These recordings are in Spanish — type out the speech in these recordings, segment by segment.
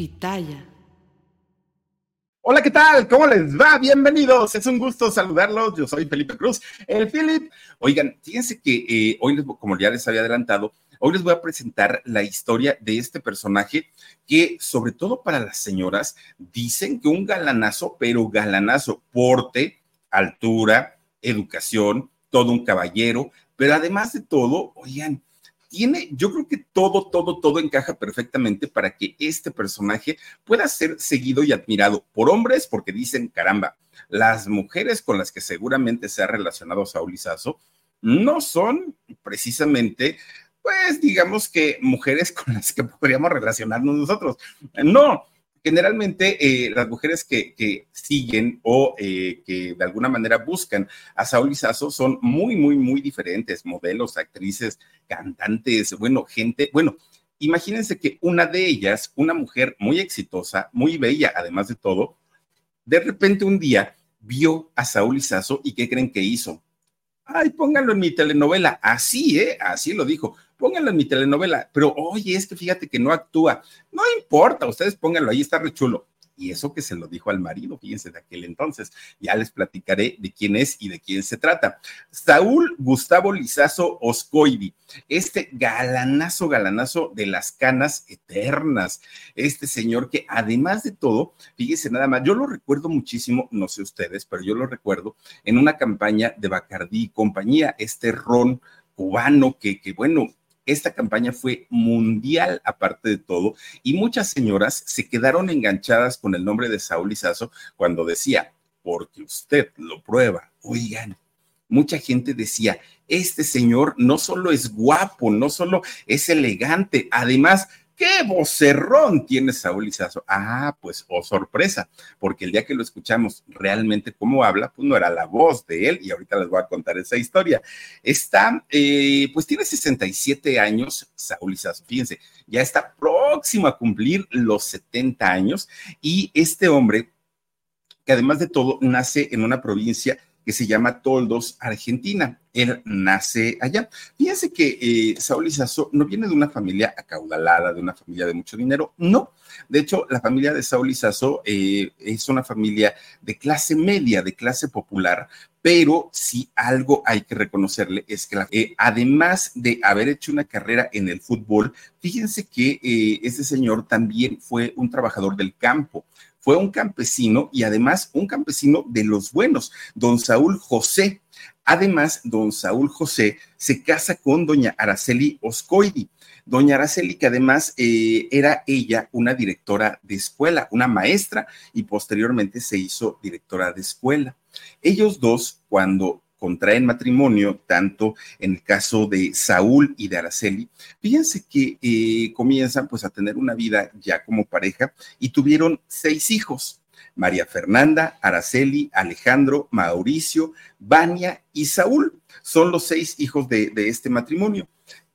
Pitaya. Hola, ¿qué tal? ¿Cómo les va? Bienvenidos. Es un gusto saludarlos. Yo soy Felipe Cruz, el Philip. Oigan, fíjense que eh, hoy, como ya les había adelantado, hoy les voy a presentar la historia de este personaje que, sobre todo para las señoras, dicen que un galanazo, pero galanazo, porte, altura, educación, todo un caballero, pero además de todo, oigan, tiene, yo creo que todo, todo, todo encaja perfectamente para que este personaje pueda ser seguido y admirado por hombres, porque dicen, caramba, las mujeres con las que seguramente se ha relacionado Saúl Izazo no son precisamente pues digamos que mujeres con las que podríamos relacionarnos nosotros. No, generalmente eh, las mujeres que, siguen o eh, que de alguna manera buscan a Saúl Izazo son muy, muy, muy diferentes, modelos, actrices, cantantes, bueno, gente, bueno, imagínense que una de ellas, una mujer muy exitosa, muy bella, además de todo, de repente un día vio a Saúl Izazo y ¿qué creen que hizo? Ay, pónganlo en mi telenovela. Así, ¿eh? Así lo dijo pónganlo en mi telenovela, pero oye, es que fíjate que no actúa. No importa, ustedes pónganlo ahí, está re chulo. Y eso que se lo dijo al marido, fíjense, de aquel entonces. Ya les platicaré de quién es y de quién se trata. Saúl Gustavo Lizazo Oscoidi, este galanazo, galanazo de las canas eternas. Este señor que además de todo, fíjense nada más, yo lo recuerdo muchísimo, no sé ustedes, pero yo lo recuerdo en una campaña de Bacardí y compañía, este ron cubano que, que bueno, esta campaña fue mundial aparte de todo y muchas señoras se quedaron enganchadas con el nombre de Saúl Izazo cuando decía, porque usted lo prueba. Oigan, mucha gente decía, este señor no solo es guapo, no solo es elegante, además ¿Qué vocerrón tiene Saúl Izazo? Ah, pues, oh sorpresa, porque el día que lo escuchamos realmente cómo habla, pues no era la voz de él, y ahorita les voy a contar esa historia. Está, eh, pues tiene 67 años, Saúl Izazo, fíjense, ya está próximo a cumplir los 70 años, y este hombre, que además de todo, nace en una provincia que se llama Toldos, Argentina. Él nace allá. Fíjense que eh, Saúl Izazo no viene de una familia acaudalada, de una familia de mucho dinero, no. De hecho, la familia de Saúl Izazo eh, es una familia de clase media, de clase popular, pero si algo hay que reconocerle es que eh, además de haber hecho una carrera en el fútbol, fíjense que ese señor también fue un trabajador del campo fue un campesino y además un campesino de los buenos, don Saúl José. Además, don Saúl José se casa con doña Araceli Oscoidi. Doña Araceli, que además eh, era ella una directora de escuela, una maestra, y posteriormente se hizo directora de escuela. Ellos dos, cuando contraen matrimonio, tanto en el caso de Saúl y de Araceli, fíjense que eh, comienzan pues a tener una vida ya como pareja y tuvieron seis hijos. María Fernanda, Araceli, Alejandro, Mauricio, Vania y Saúl. Son los seis hijos de este matrimonio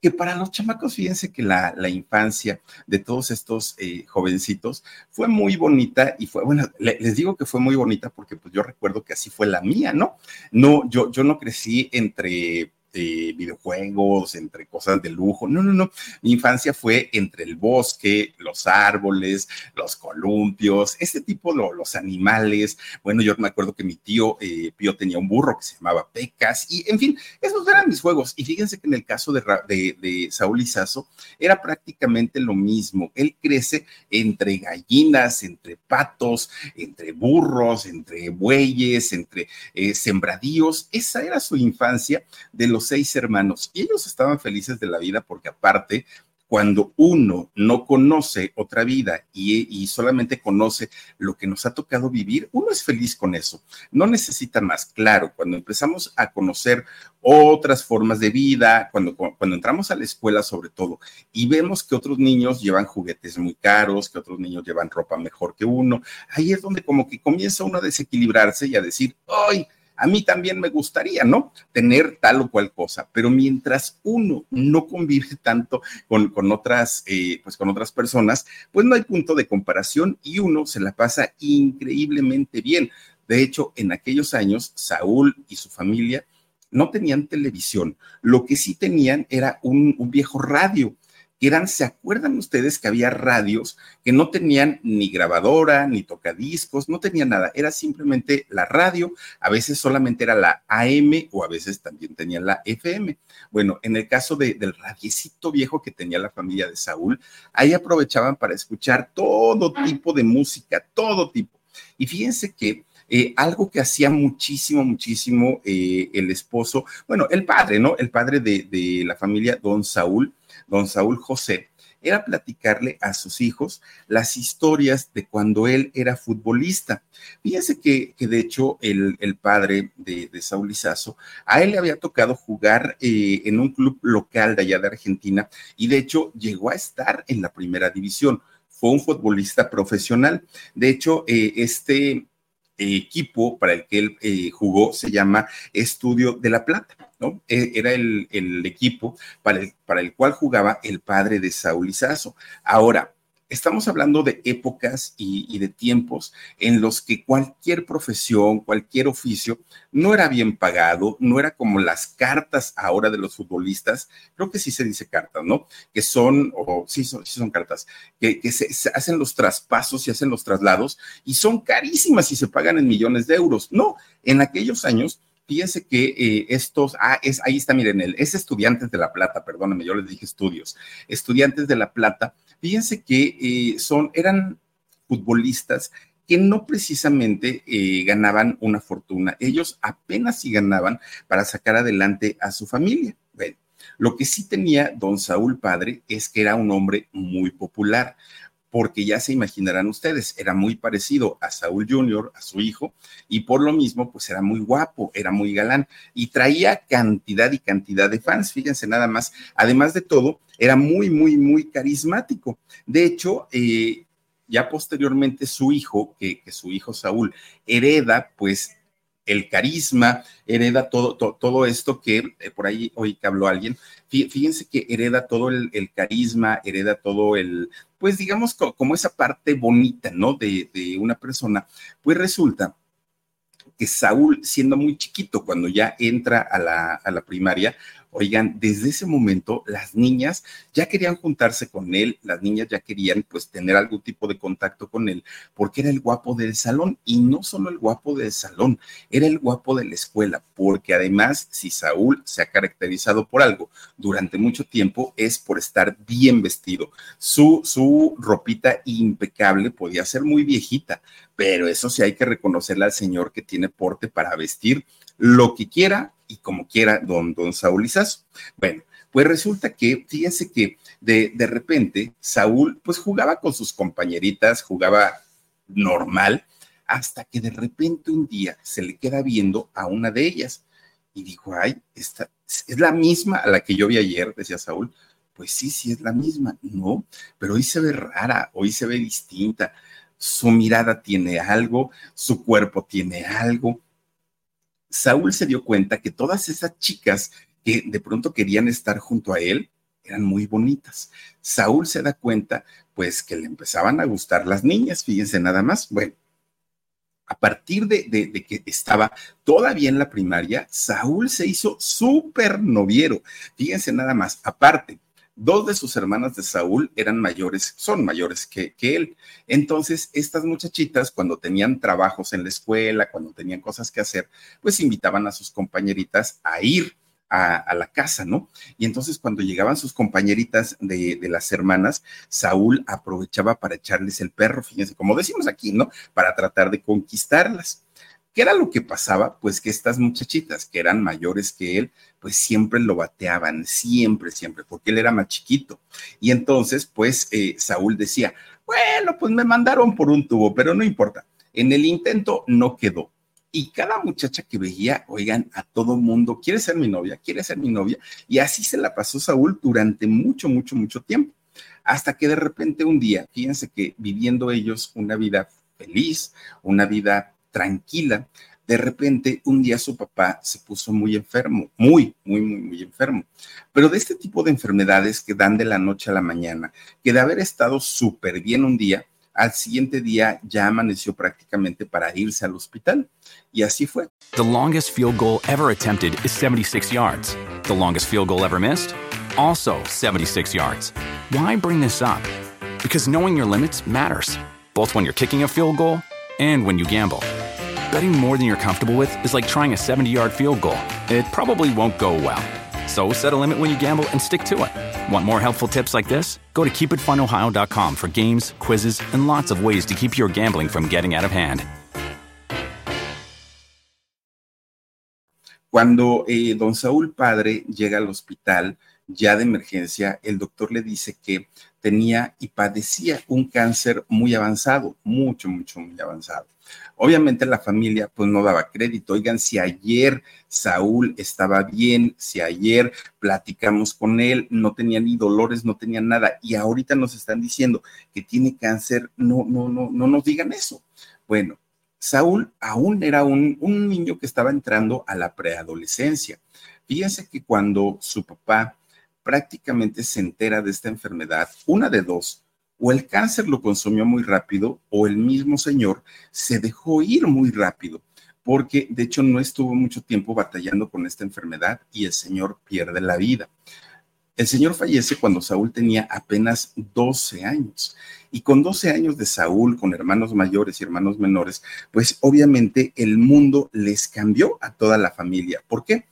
que para los chamacos, fíjense que la, infancia de todos estos eh, jovencitos fue muy bonita y fue, bueno, les digo que fue muy bonita porque pues yo recuerdo que así fue la mía, ¿no? No, yo, yo no crecí entre eh, videojuegos, entre cosas de lujo. No, no, no. Mi infancia fue entre el bosque, los árboles, los columpios, este tipo, de los animales. Bueno, yo me acuerdo que mi tío eh, Pío tenía un burro que se llamaba Pecas y, en fin, esos eran mis juegos. Y fíjense que en el caso de, de, de Saúl Izazo era prácticamente lo mismo. Él crece entre gallinas, entre patos, entre burros, entre bueyes, entre eh, sembradíos. Esa era su infancia de los seis hermanos y ellos estaban felices de la vida porque aparte cuando uno no conoce otra vida y, solamente conoce lo que nos ha tocado vivir, uno es feliz con eso. No necesita más. Claro, cuando empezamos a conocer otras formas de vida, cuando, cuando entramos a la escuela sobre todo, y vemos que otros niños llevan juguetes muy caros, que otros niños llevan ropa mejor que uno, ahí es donde como que comienza uno a desequilibrarse y a decir, ¡ay! A mí también me gustaría, ¿no? Tener tal o cual cosa, pero mientras uno no convive tanto con, con otras, eh, pues con otras personas, pues no hay punto de comparación y uno se la pasa increíblemente bien. De hecho, en aquellos años, Saúl y su familia no tenían televisión. Lo que sí tenían era un, un viejo radio que eran, ¿se acuerdan ustedes que había radios que no tenían ni grabadora, ni tocadiscos, no tenía nada, era simplemente la radio, a veces solamente era la AM o a veces también tenía la FM. Bueno, en el caso del radiecito viejo que tenía la familia de Saúl, ahí aprovechaban para escuchar todo tipo de música, todo tipo. Y fíjense que eh, algo que hacía muchísimo, muchísimo eh, el esposo, bueno, el padre, ¿no? El padre de, de la familia, don Saúl, don Saúl José, era platicarle a sus hijos las historias de cuando él era futbolista. Fíjense que, que de hecho el, el padre de, de, Saúl Izazo, a él le había tocado jugar eh, en un club local de allá de Argentina y de hecho llegó a estar en la primera división. Fue un futbolista profesional. De hecho, eh, este equipo para el que él eh, jugó se llama Estudio de la Plata. ¿No? E, era el, el equipo para el, para el, cual jugaba el padre de Saúl Izazo. Ahora, estamos hablando de épocas y, y, de tiempos en los que cualquier profesión, cualquier oficio no era bien pagado, no era como las cartas ahora de los futbolistas, creo que sí se dice cartas, ¿no? Que son, o sí son, sí son cartas, que, que se, se, hacen los traspasos y hacen los traslados y son carísimas y se pagan en millones de euros. No, en aquellos años fíjense que eh, estos, ah, es, ahí está, miren, el, es Estudiantes de La Plata, perdóname, yo les dije estudios, Estudiantes de La Plata, fíjense que eh, son, eran futbolistas que no precisamente eh, ganaban una fortuna, ellos apenas si ganaban para sacar adelante a su familia. Bueno, lo que sí tenía don Saúl Padre es que era un hombre muy popular porque ya se imaginarán ustedes, era muy parecido a Saúl Jr., a su hijo, y por lo mismo, pues era muy guapo, era muy galán, y traía cantidad y cantidad de fans, fíjense nada más. Además de todo, era muy, muy, muy carismático. De hecho, eh, ya posteriormente su hijo, que, que su hijo Saúl, hereda pues el carisma, hereda todo, todo, esto que eh, por ahí hoy que habló alguien, fíjense que hereda todo el, el, carisma, hereda todo el, pues digamos como esa parte bonita, ¿no? De, de una persona, pues resulta que Saúl, siendo muy chiquito, cuando ya entra a la, a la primaria, Oigan, desde ese momento las niñas ya querían juntarse con él, las niñas ya querían pues tener algún tipo de contacto con él, porque era el guapo del salón y no solo el guapo del salón, era el guapo de la escuela, porque además si Saúl se ha caracterizado por algo durante mucho tiempo es por estar bien vestido. Su, su ropita impecable podía ser muy viejita, pero eso sí hay que reconocerle al señor que tiene porte para vestir lo que quiera y como quiera don, don Saúl Izazo. Bueno, pues resulta que, fíjense que de, de repente Saúl pues jugaba con sus compañeritas, jugaba normal, hasta que de repente un día se le queda viendo a una de ellas y dijo, ay, esta es la misma a la que yo vi ayer, decía Saúl. Pues sí, sí es la misma, no, pero hoy se ve rara, hoy se ve distinta, su mirada tiene algo, su cuerpo tiene algo, Saúl se dio cuenta que todas esas chicas que de pronto querían estar junto a él eran muy bonitas. Saúl se da cuenta, pues, que le empezaban a gustar las niñas, fíjense nada más. Bueno, a partir de, que estaba todavía en la primaria, Saúl se hizo súper noviero. Fíjense nada más, aparte, dos de sus hermanas de Saúl eran mayores, son mayores que, él. Entonces, estas muchachitas, cuando tenían trabajos en la escuela, cuando tenían cosas que hacer, pues invitaban a sus compañeritas a ir a, la casa, ¿no? Y entonces cuando llegaban sus compañeritas de, de, las hermanas, Saúl aprovechaba para echarles el perro, fíjense, como decimos aquí, ¿no? Para tratar de conquistarlas. ¿Qué era lo que pasaba? Pues que estas muchachitas, que eran mayores que él, pues siempre lo bateaban, siempre, siempre, porque él era más chiquito. Y entonces, pues eh, Saúl decía, bueno, pues me mandaron por un tubo, pero no importa. En el intento no quedó y cada muchacha que veía, oigan, a todo mundo, quiere ser mi novia, quiere ser mi novia, y así se la pasó Saúl durante mucho, mucho, mucho tiempo, hasta que de repente un día, fíjense que viviendo ellos una vida feliz, una vida tranquila, de repente un día su papá se puso muy enfermo, muy, muy, muy, muy enfermo. Pero de este tipo de enfermedades que dan de la noche a la mañana, que de haber estado súper bien un día, al siguiente día ya amaneció prácticamente para irse al hospital. Y así fue. The longest field goal ever attempted is 76 yards. The longest field goal ever missed? Also 76 yards. Why bring this up? Because knowing your limits matters, both when you're kicking a field goal and when you gamble. Betting more than you're comfortable with is like trying a 70 yard field goal. It probably won't go well. So set a limit when you gamble and stick to it. Want more helpful tips like this? Go to keepitfunohio.com for games, quizzes, and lots of ways to keep your gambling from getting out of hand. Cuando eh, don Saúl padre llega al hospital ya de emergencia, el doctor le dice que tenía y padecía un cáncer muy avanzado, mucho, mucho, muy avanzado. Obviamente la familia pues no daba crédito. Oigan, si ayer Saúl estaba bien, si ayer platicamos con él, no tenía ni dolores, no tenía nada, y ahorita nos están diciendo que tiene cáncer, no, no, no, no nos digan eso. Bueno, Saúl aún era un, un niño que estaba entrando a la preadolescencia. Fíjense que cuando su papá prácticamente se entera de esta enfermedad, una de dos, o el cáncer lo consumió muy rápido o el mismo señor se dejó ir muy rápido, porque de hecho no estuvo mucho tiempo batallando con esta enfermedad y el señor pierde la vida. El señor fallece cuando Saúl tenía apenas 12 años. Y con 12 años de Saúl, con hermanos mayores y hermanos menores, pues obviamente el mundo les cambió a toda la familia. ¿Por qué?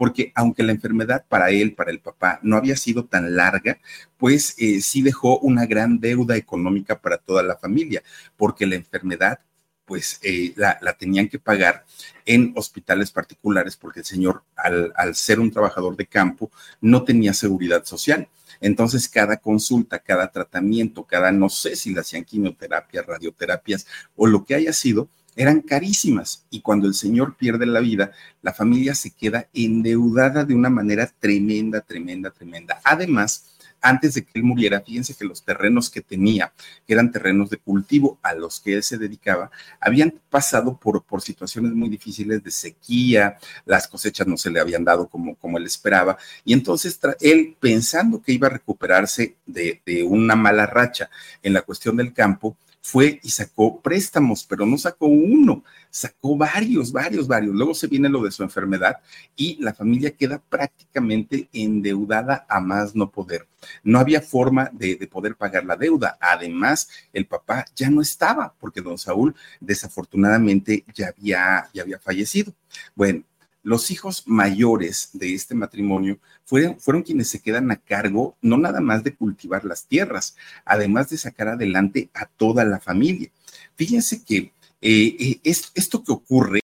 Porque aunque la enfermedad para él, para el papá, no había sido tan larga, pues eh, sí dejó una gran deuda económica para toda la familia, porque la enfermedad pues eh, la, tenían que pagar en hospitales particulares porque el señor, al, al, ser un trabajador de campo, no tenía seguridad social. Entonces, cada consulta, cada tratamiento, cada, no sé si le hacían quimioterapia, radioterapias o lo que haya sido, eran carísimas y cuando el señor pierde la vida, la familia se queda endeudada de una manera tremenda, tremenda, tremenda. Además, antes de que él muriera, fíjense que los terrenos que tenía, que eran terrenos de cultivo a los que él se dedicaba, habían pasado por, por situaciones muy difíciles de sequía, las cosechas no se le habían dado como, como él esperaba, y entonces él pensando que iba a recuperarse de, de una mala racha en la cuestión del campo, fue y sacó préstamos, pero no sacó uno, sacó varios, varios, varios. Luego se viene lo de su enfermedad y la familia queda prácticamente endeudada a más no poder. No había forma de, poder pagar la deuda. Además, el papá ya no estaba porque don Saúl desafortunadamente ya había, ya había fallecido. Bueno, los hijos mayores de este matrimonio fueron, fueron, quienes se quedan a cargo no nada más de cultivar las tierras, además de sacar adelante a toda la familia. Fíjense que eh, eh, esto que ocurre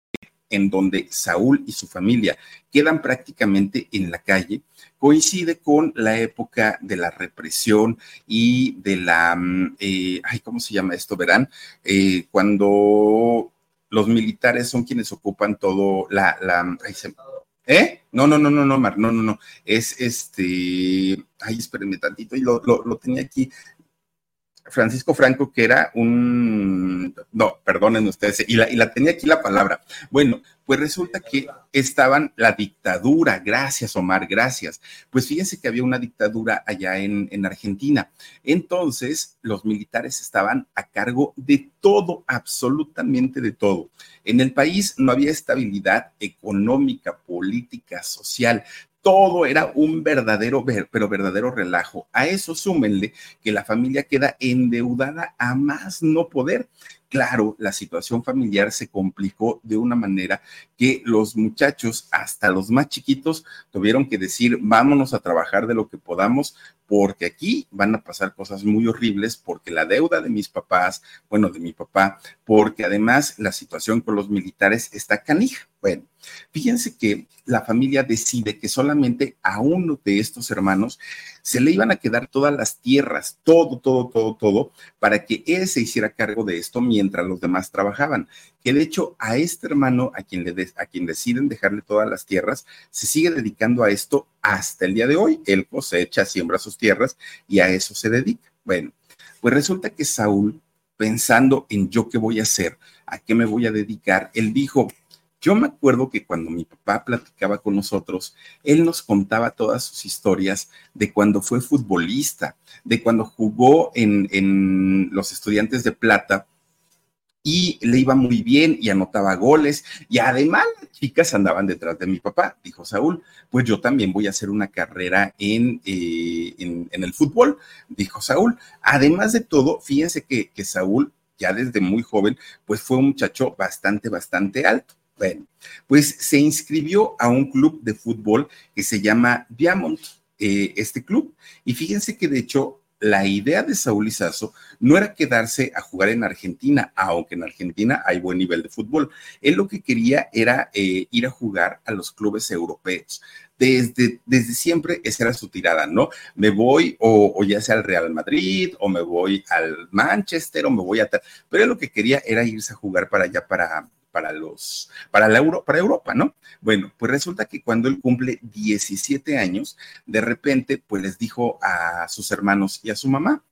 en donde Saúl y su familia quedan prácticamente en la calle, coincide con la época de la represión y de la, mm, eh, ay, ¿cómo se llama esto? Verán, cuando los militares son quienes ocupan todo la... la ¿Eh? No, no, no, no, no, Mar, no, no, no. Es este. Ay, espérenme tantito, y lo, lo, tenía aquí. Francisco Franco, que era un, no, perdonen ustedes, y la, y la tenía aquí la palabra. Bueno, pues resulta que estaban la dictadura, gracias Omar, gracias. Pues fíjense que había una dictadura allá en, en Argentina. Entonces, los militares estaban a cargo de todo, absolutamente de todo. En el país no había estabilidad económica, política, social todo era un verdadero, pero verdadero relajo. A eso súmenle que la familia queda endeudada a más no poder. Claro, la situación familiar se complicó de una manera que los muchachos, hasta los más chiquitos, tuvieron que decir, vámonos a trabajar de lo que podamos, porque aquí van a pasar cosas muy horribles, porque la deuda de mis papás, bueno, de mi papá, porque además la situación con los militares está canija. Bueno, fíjense que la familia decide que solamente a uno de estos hermanos se le iban a quedar todas las tierras, todo, todo, todo, todo, para que él se hiciera cargo de esto mientras los demás trabajaban. Que de hecho a este hermano, a quien, le a quien deciden dejarle todas las tierras, se sigue dedicando a esto hasta el día de hoy. Él cosecha, siembra sus tierras y a eso se dedica. Bueno, pues resulta que Saúl, pensando en yo qué voy a hacer, a qué me voy a dedicar, él dijo, yo me acuerdo que cuando mi papá platicaba con nosotros, él nos contaba todas sus historias de cuando fue futbolista, de cuando jugó en, los estudiantes de plata y le iba muy bien y anotaba goles y además chicas andaban detrás de mi papá, dijo Saúl, pues yo también voy a hacer una carrera en, eh, el fútbol, dijo Saúl. Además de todo, fíjense que Saúl ya desde muy joven, pues fue un muchacho bastante, bastante alto. Bueno, pues se inscribió a un club de fútbol que se llama Diamond, eh, este club. Y fíjense que de hecho la idea de Saúl Izazo no era quedarse a jugar en Argentina, aunque en Argentina hay buen nivel de fútbol. Él lo que quería era eh, ir a jugar a los clubes europeos. Desde, desde siempre esa era su tirada, ¿no? Me voy o, o, ya sea al Real Madrid o me voy al Manchester o me voy a tal, pero él lo que quería era irse a jugar para allá, para, para los, para la Euro, para Europa, ¿no? Bueno, pues resulta que cuando él cumple 17 años, de repente, pues les dijo a sus hermanos y a su mamá,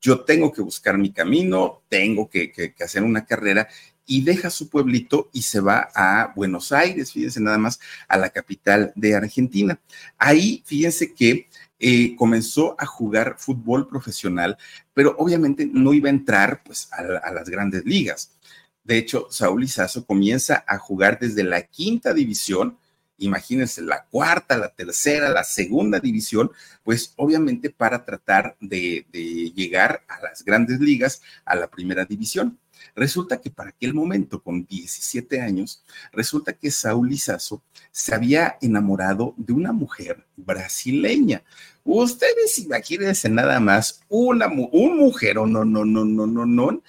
yo tengo que buscar mi camino, tengo que, hacer una carrera y deja su pueblito y se va a Buenos Aires, fíjense nada más, a la capital de Argentina. Ahí, fíjense que eh, comenzó a jugar fútbol profesional, pero obviamente no iba a entrar pues a las grandes ligas. De hecho, Saúl Izazo comienza a jugar desde la quinta división, imagínense, la cuarta, la tercera, la segunda división, pues obviamente para tratar de, llegar a las grandes ligas, a la primera división. Resulta que para aquel momento, con 17 años, resulta que Saúl Izazo se había enamorado de una mujer brasileña. Ustedes imagínense nada más, una, un mujer, no, no, no, no, no, no,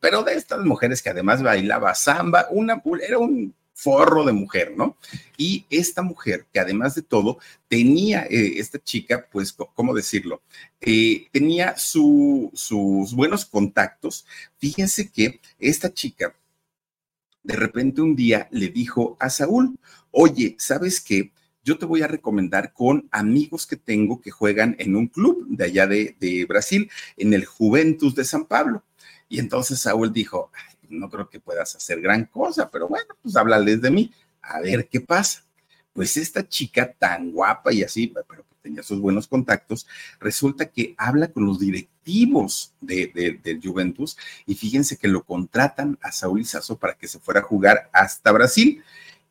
pero, de estas mujeres que además bailaba samba, una, era un forro de mujer, ¿no? Y esta mujer, que además de todo, tenía, eh, esta chica, pues, ¿cómo decirlo? Eh, tenía sus buenos contactos. Fíjense que esta chica, de repente un día le dijo a Saúl, oye, ¿sabes qué? Yo te voy a recomendar con amigos que tengo que juegan en un club de allá de, de Brasil, en el Juventus de San Pablo. Y entonces Saúl dijo, no creo que puedas hacer gran cosa, pero bueno, pues háblales de mí, a ver qué pasa. Pues esta chica tan guapa y así, pero tenía sus buenos contactos, resulta que habla con los directivos de, de, Juventus y fíjense que lo contratan a Saúl Izazo para que se fuera a jugar hasta Brasil.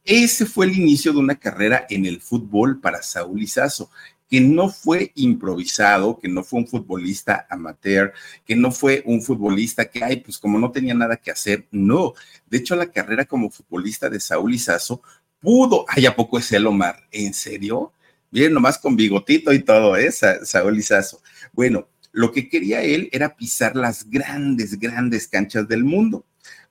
Ese fue el inicio de una carrera en el fútbol para Saúl Izazo que no fue improvisado, que no fue un futbolista amateur, que no fue un futbolista que, ay, pues como no tenía nada que hacer, no. De hecho, la carrera como futbolista de Saúl Izazo pudo, ay, ¿a poco es el Omar? ¿En serio? Miren, nomás con bigotito y todo, ¿eh? Saúl Izazo. Bueno, lo que quería él era pisar las grandes, grandes canchas del mundo.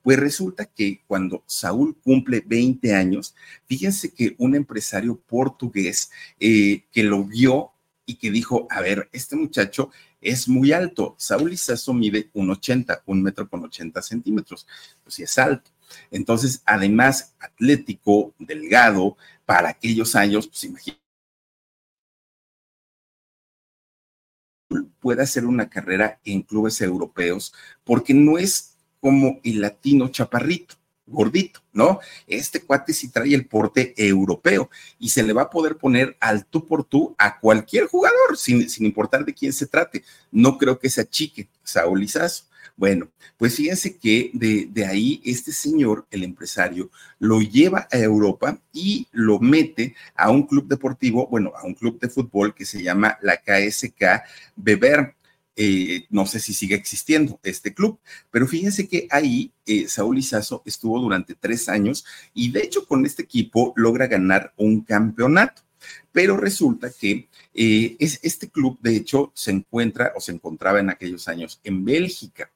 Pues resulta que cuando Saúl cumple 20 años, fíjense que un empresario portugués eh, que lo vio y que dijo, a ver, este muchacho es muy alto. Saúl Izazo mide 1,80, un metro con 80 centímetros. Pues sí es alto. Entonces, además, atlético, delgado, para aquellos años, pues imagínense pueda hacer una carrera en clubes europeos porque no es como el latino chaparrito gordito, ¿no? Este cuate sí trae el porte europeo y se le va a poder poner al tú por tú a cualquier jugador, sin, sin importar de quién se trate. No creo que se achique Saúl Izazo. Bueno, pues fíjense que de, de, ahí este señor, el empresario, lo lleva a Europa y lo mete a un club deportivo, bueno, a un club de fútbol que se llama la KSK Beber. Eh, no sé si sigue existiendo este club, pero fíjense que ahí eh, Saúl Izazo estuvo durante tres años y de hecho con este equipo logra ganar un campeonato. Pero resulta que eh, es, este club, de hecho, se encuentra o se encontraba en aquellos años en Bélgica.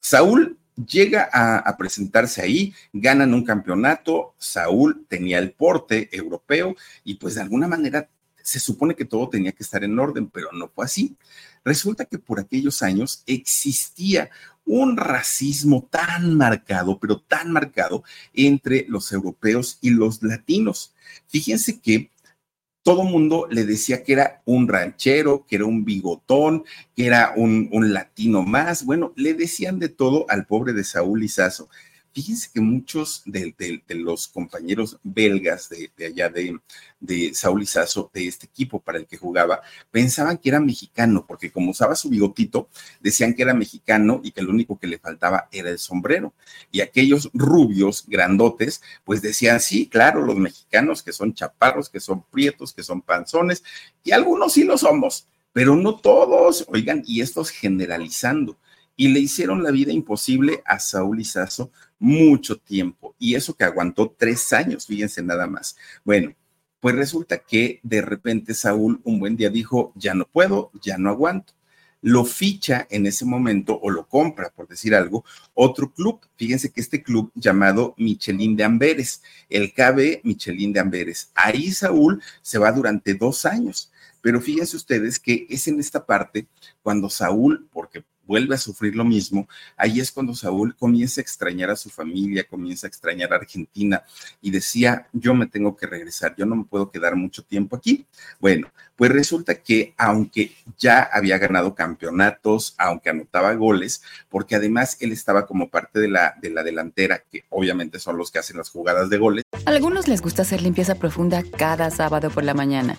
Saúl llega a, a, presentarse ahí, ganan un campeonato, Saúl tenía el porte europeo y pues de alguna manera se supone que todo tenía que estar en orden, pero no fue así. Resulta que por aquellos años existía un racismo tan marcado, pero tan marcado entre los europeos y los latinos. Fíjense que todo mundo le decía que era un ranchero, que era un bigotón, que era un, latino más. Bueno, le decían de todo al pobre de Saúl Izazo. Fíjense que muchos de, los compañeros belgas de, de allá de, de Saúl Izazo, de este equipo para el que jugaba, pensaban que era mexicano, porque como usaba su bigotito, decían que era mexicano y que lo único que le faltaba era el sombrero. Y aquellos rubios grandotes, pues decían, sí, claro, los mexicanos que son chaparros, que son prietos, que son panzones, y algunos sí lo somos, pero no todos, oigan, y estos generalizando y le hicieron la vida imposible a Saúl Izazo mucho tiempo. Y eso que aguantó tres años, fíjense nada más. Bueno, pues resulta que de repente Saúl un buen día dijo, ya no puedo, ya no aguanto. Lo ficha en ese momento o lo compra, por decir algo, otro club. Fíjense que este club llamado Michelin de Amberes, el KB Michelin de Amberes. Ahí Saúl se va durante dos años. Pero fíjense ustedes que es en esta parte cuando Saúl, porque vuelve a sufrir lo mismo, ahí es cuando Saúl comienza a extrañar a su familia, comienza a extrañar a Argentina y decía, yo me tengo que regresar, yo no me puedo quedar mucho tiempo aquí. Bueno, pues resulta que aunque ya había ganado campeonatos, aunque anotaba goles, porque además él estaba como parte de la, de la delantera, que obviamente son los que hacen las jugadas de goles. A algunos les gusta hacer limpieza profunda cada sábado por la mañana.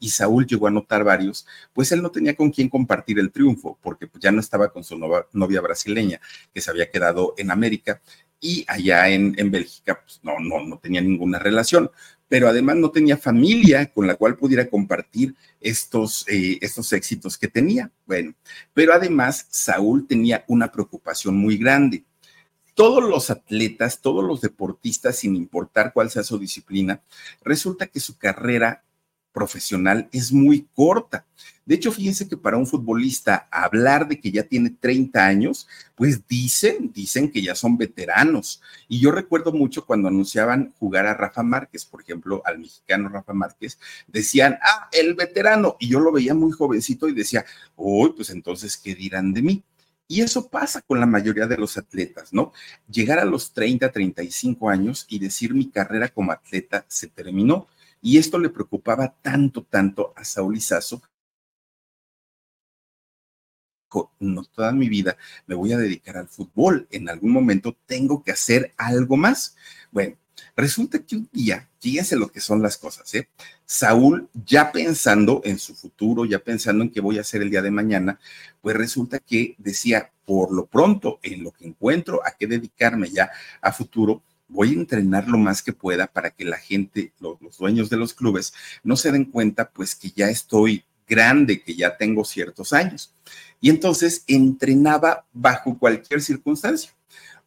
y Saúl llegó a anotar varios, pues él no tenía con quién compartir el triunfo, porque pues ya no estaba con su novia, novia brasileña, que se había quedado en América, y allá en, en Bélgica, pues no, no, no tenía ninguna relación, pero además no tenía familia con la cual pudiera compartir estos, eh, estos éxitos que tenía. Bueno, pero además Saúl tenía una preocupación muy grande. Todos los atletas, todos los deportistas, sin importar cuál sea su disciplina, resulta que su carrera profesional es muy corta. De hecho, fíjense que para un futbolista hablar de que ya tiene 30 años, pues dicen, dicen que ya son veteranos. Y yo recuerdo mucho cuando anunciaban jugar a Rafa Márquez, por ejemplo, al mexicano Rafa Márquez, decían, ah, el veterano. Y yo lo veía muy jovencito y decía, uy, pues entonces, ¿qué dirán de mí? Y eso pasa con la mayoría de los atletas, ¿no? Llegar a los 30, 35 años y decir mi carrera como atleta se terminó y esto le preocupaba tanto, tanto a Saúl Izazo. No toda mi vida me voy a dedicar al fútbol. En algún momento tengo que hacer algo más. Bueno, resulta que un día, fíjense lo que son las cosas, ¿eh? Saúl, ya pensando en su futuro, ya pensando en qué voy a hacer el día de mañana, pues resulta que decía, por lo pronto, en lo que encuentro, a qué dedicarme ya a futuro, voy a entrenar lo más que pueda para que la gente, los, los, dueños de los clubes, no se den cuenta pues que ya estoy grande, que ya tengo ciertos años. Y entonces entrenaba bajo cualquier circunstancia.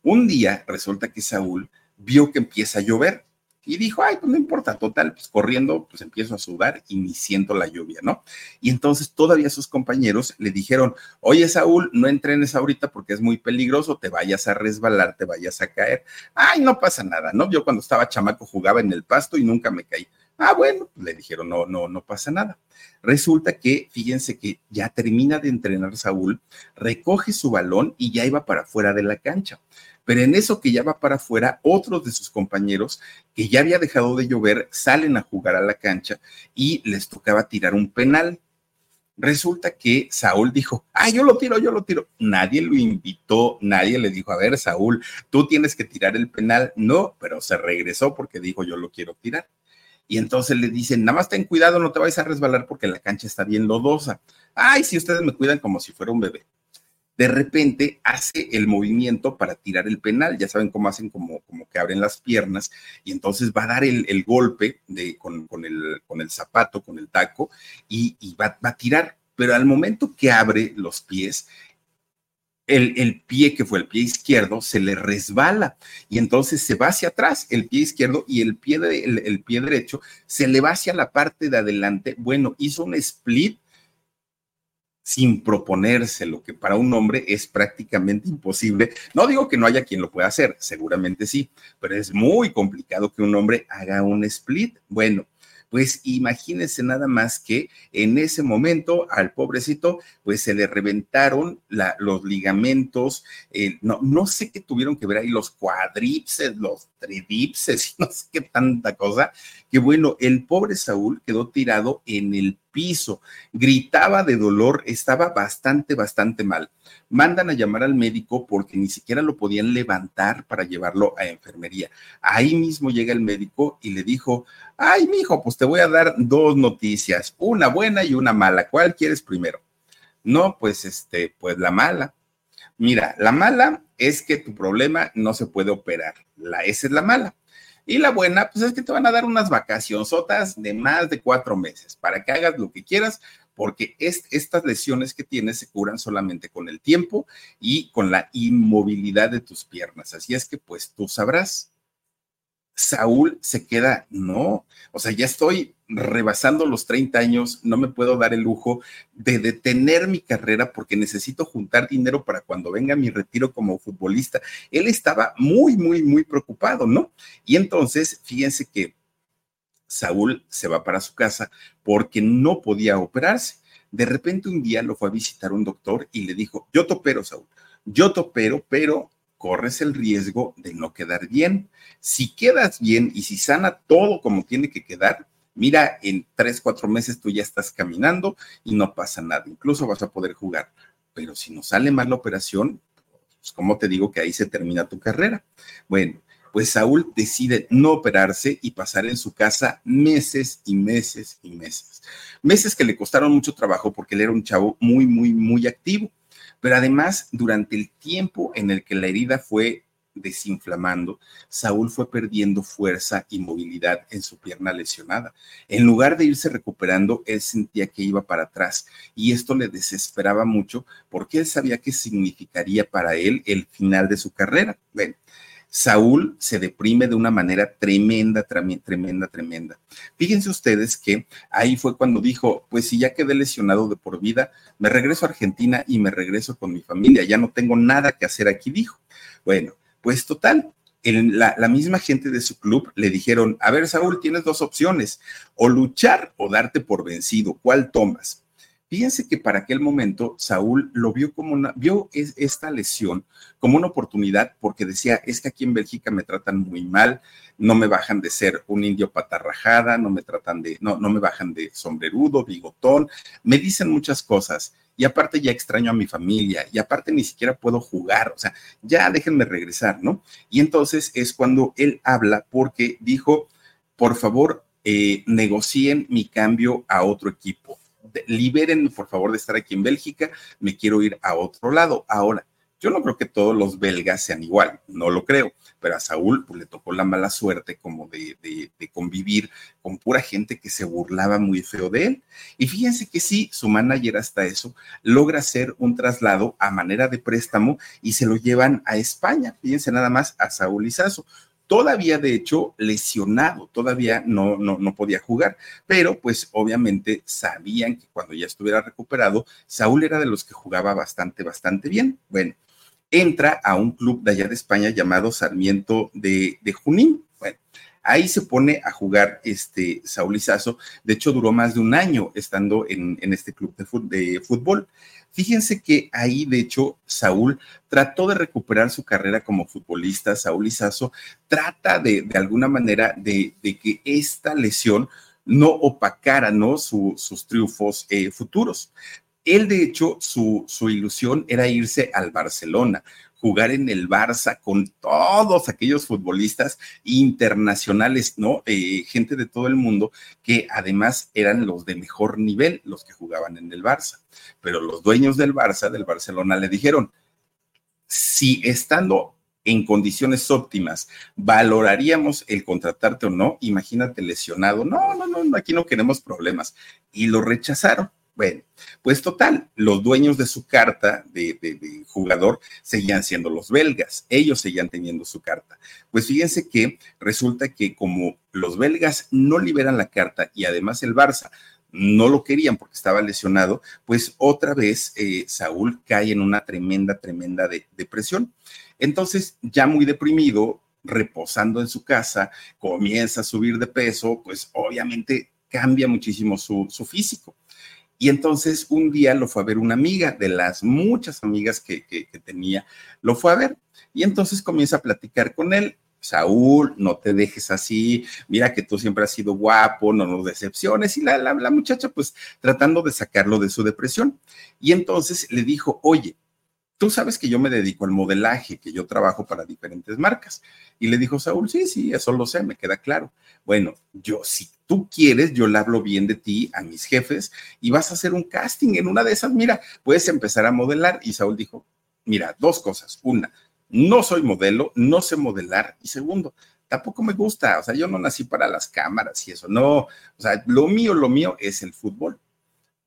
Un día resulta que Saúl vio que empieza a llover Y dijo, ay, pues no importa, total, pues corriendo, pues empiezo a sudar y ni siento la lluvia, ¿no? Y entonces todavía sus compañeros le dijeron, oye, Saúl, no entrenes ahorita porque es muy peligroso, te vayas a resbalar, te vayas a caer. Ay, no pasa nada, ¿no? Yo cuando estaba chamaco jugaba en el pasto y nunca me caí. Ah, bueno, le dijeron, no, no, no pasa nada. Resulta que, fíjense que ya termina de entrenar Saúl, recoge su balón y ya iba para fuera de la cancha. Pero en eso que ya va para afuera, otros de sus compañeros que ya había dejado de llover salen a jugar a la cancha y les tocaba tirar un penal. Resulta que Saúl dijo, ah, yo lo tiro, yo lo tiro. Nadie lo invitó, nadie le dijo, a ver, Saúl, tú tienes que tirar el penal. No, pero se regresó porque dijo, yo lo quiero tirar. Y entonces le dicen, nada más ten cuidado, no te vayas a resbalar porque la cancha está bien lodosa. Ay, si ustedes me cuidan como si fuera un bebé de repente hace el movimiento para tirar el penal. Ya saben cómo hacen como, como que abren las piernas y entonces va a dar el, golpe de, con, el, con, el, zapato, con el taco y, va, a tirar. Pero al momento que abre los pies, el, el, pie que fue el pie izquierdo se le resbala y entonces se va hacia atrás el pie izquierdo y el pie, de, el pie derecho se le va hacia la parte de adelante. Bueno, hizo un split sin proponerse, lo que para un hombre es prácticamente imposible. No digo que no haya quien lo pueda hacer, seguramente sí, pero es muy complicado que un hombre haga un split. Bueno, pues imagínense nada más que en ese momento al pobrecito, pues se le reventaron los ligamentos, no, no sé qué tuvieron que ver ahí, los cuadripses, los tridipses, no sé qué tanta cosa, que bueno, el pobre Saúl quedó tirado en el piso, gritaba de dolor, estaba bastante, bastante mal. Mandan a llamar al médico porque ni siquiera lo podían levantar para llevarlo a enfermería. Ahí mismo llega el médico y le dijo, ay, mijo, pues te voy a dar dos noticias, una buena y una mala. ¿Cuál quieres primero? No, pues este, pues la mala. Mira, la mala es que tu problema no se puede operar. La esa es la mala. Y la buena, pues es que te van a dar unas vacacionzotas de más de cuatro meses para que hagas lo que quieras, porque estas lesiones que tienes se curan solamente con el tiempo y con la inmovilidad de tus piernas. Así es que, pues tú sabrás. Saúl se queda, no, o sea, ya estoy rebasando los 30 años, no me puedo dar el lujo de detener mi carrera porque necesito juntar dinero para cuando venga mi retiro como futbolista. Él estaba muy, muy, muy preocupado, ¿no? Y entonces, fíjense que Saúl se va para su casa porque no podía operarse. De repente un día lo fue a visitar un doctor y le dijo, yo topero, Saúl, yo topero, pero corres el riesgo de no quedar bien. Si quedas bien y si sana todo como tiene que quedar, mira, en tres, cuatro meses tú ya estás caminando y no pasa nada, incluso vas a poder jugar. Pero si no sale mal la operación, pues como te digo que ahí se termina tu carrera. Bueno, pues Saúl decide no operarse y pasar en su casa meses y meses y meses. Meses que le costaron mucho trabajo porque él era un chavo muy, muy, muy activo. Pero además, durante el tiempo en el que la herida fue desinflamando, Saúl fue perdiendo fuerza y movilidad en su pierna lesionada. En lugar de irse recuperando, él sentía que iba para atrás y esto le desesperaba mucho porque él sabía que significaría para él el final de su carrera. Saúl se deprime de una manera tremenda, tremenda, tremenda. Fíjense ustedes que ahí fue cuando dijo, pues si ya quedé lesionado de por vida, me regreso a Argentina y me regreso con mi familia, ya no tengo nada que hacer aquí, dijo. Bueno, pues total, la, la, misma gente de su club le dijeron, a ver, Saúl, tienes dos opciones, o luchar o darte por vencido, ¿cuál tomas? Fíjense que para aquel momento Saúl lo vio como una, vio esta lesión como una oportunidad porque decía, es que aquí en Bélgica me tratan muy mal, no me bajan de ser un indio patarrajada, no me tratan de, no, no me bajan de sombrerudo, bigotón, me dicen muchas cosas y aparte ya extraño a mi familia y aparte ni siquiera puedo jugar, o sea, ya déjenme regresar, ¿no? Y entonces es cuando él habla porque dijo, por favor, eh, negocien mi cambio a otro equipo liberen, por favor, de estar aquí en Bélgica, me quiero ir a otro lado. Ahora, yo no creo que todos los belgas sean igual, no lo creo, pero a Saúl pues, le tocó la mala suerte como de, de, convivir con pura gente que se burlaba muy feo de él. Y fíjense que sí, su manager hasta eso logra hacer un traslado a manera de préstamo y se lo llevan a España. Fíjense nada más a Saúl Izazo todavía de hecho lesionado, todavía no, no, no podía jugar, pero pues obviamente sabían que cuando ya estuviera recuperado, Saúl era de los que jugaba bastante, bastante bien. Bueno, entra a un club de allá de España llamado Sarmiento de, de Junín. Ahí se pone a jugar este Saúl Izazo. De hecho, duró más de un año estando en, este club de, de, fútbol. Fíjense que ahí, de hecho, Saúl trató de recuperar su carrera como futbolista. Saúl Izazo trata de, de alguna manera de, de, que esta lesión no opacara ¿no? Su, sus triunfos eh, futuros. Él, de hecho, su, su ilusión era irse al Barcelona, jugar en el Barça con todos aquellos futbolistas internacionales, ¿no? Eh, gente de todo el mundo que además eran los de mejor nivel, los que jugaban en el Barça. Pero los dueños del Barça, del Barcelona, le dijeron, si estando en condiciones óptimas, valoraríamos el contratarte o no, imagínate lesionado, no, no, no, aquí no queremos problemas. Y lo rechazaron. Bueno, pues total, los dueños de su carta de, jugador seguían siendo los belgas, ellos seguían teniendo su carta. Pues fíjense que resulta que como los belgas no liberan la carta y además el Barça no lo querían porque estaba lesionado, pues otra vez eh, Saúl cae en una tremenda, tremenda de, depresión. Entonces, ya muy deprimido, reposando en su casa, comienza a subir de peso, pues obviamente cambia muchísimo su físico. Y entonces un día lo fue a ver una amiga, de las muchas amigas que, tenía, lo fue a ver. Y entonces comienza a platicar con él. Saúl, no te dejes así, mira que tú siempre has sido guapo, no nos decepciones. Y la, la, la muchacha, pues tratando de sacarlo de su depresión. Y entonces le dijo, oye, tú sabes que yo me dedico al modelaje, que yo trabajo para diferentes marcas. Y le dijo Saúl, sí, sí, eso lo sé, me queda claro. Bueno, yo, si tú quieres, yo le hablo bien de ti a mis jefes y vas a hacer un casting en una de esas, mira, puedes empezar a modelar. Y Saúl dijo, mira, dos cosas. Una, no soy modelo, no sé modelar. Y segundo, tampoco me gusta, o sea, yo no nací para las cámaras y eso, no, o sea, lo mío, lo mío es el fútbol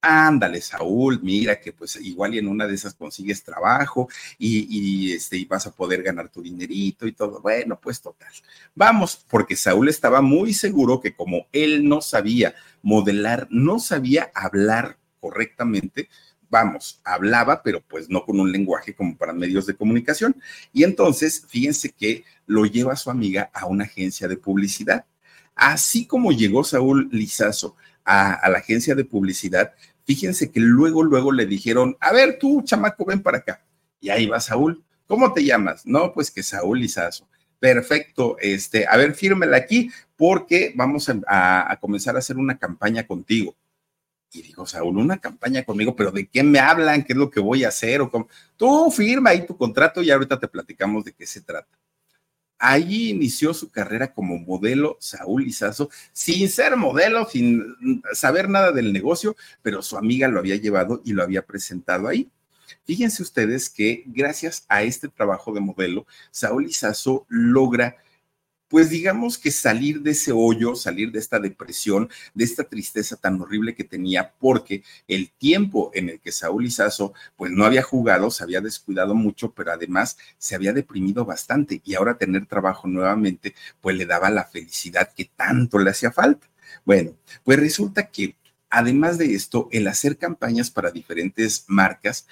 ándale, Saúl, mira que pues igual en una de esas consigues trabajo y, y, este, y vas a poder ganar tu dinerito y todo. Bueno, pues total. Vamos, porque Saúl estaba muy seguro que como él no sabía modelar, no sabía hablar correctamente, vamos, hablaba, pero pues no con un lenguaje como para medios de comunicación. Y entonces, fíjense que lo lleva su amiga a una agencia de publicidad. Así como llegó Saúl Lizazo a, a la agencia de publicidad, Fíjense que luego, luego le dijeron, a ver, tú, chamaco, ven para acá. Y ahí va Saúl. ¿Cómo te llamas? No, pues que Saúl Lizazo. Perfecto, este, a ver, fírmela aquí porque vamos a, a, comenzar a hacer una campaña contigo. Y digo, Saúl, una campaña conmigo, pero ¿de qué me hablan? ¿Qué es lo que voy a hacer? O cómo? Tú firma ahí tu contrato y ahorita te platicamos de qué se trata. Allí inició su carrera como modelo Saúl Lizazo, sin ser modelo, sin saber nada del negocio, pero su amiga lo había llevado y lo había presentado ahí. Fíjense ustedes que gracias a este trabajo de modelo, Saúl Lizazo logra pues digamos que salir de ese hoyo, salir de esta depresión, de esta tristeza tan horrible que tenía, porque el tiempo en el que Saúl Izazo pues no había jugado, se había descuidado mucho, pero además se había deprimido bastante y ahora tener trabajo nuevamente pues le daba la felicidad que tanto le hacía falta. Bueno, pues resulta que además de esto, el hacer campañas para diferentes marcas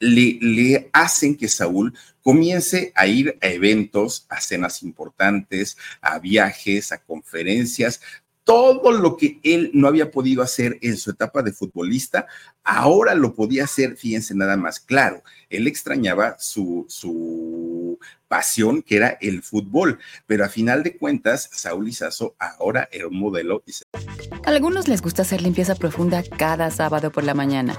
le, hacen que Saúl comience a ir a eventos, a cenas importantes, a viajes, a conferencias, todo lo que él no había podido hacer en su etapa de futbolista, ahora lo podía hacer, fíjense nada más, claro, él extrañaba su, su pasión, que era el fútbol, pero a final de cuentas, Saúl Izazo ahora era un modelo. A algunos les gusta hacer limpieza profunda cada sábado por la mañana.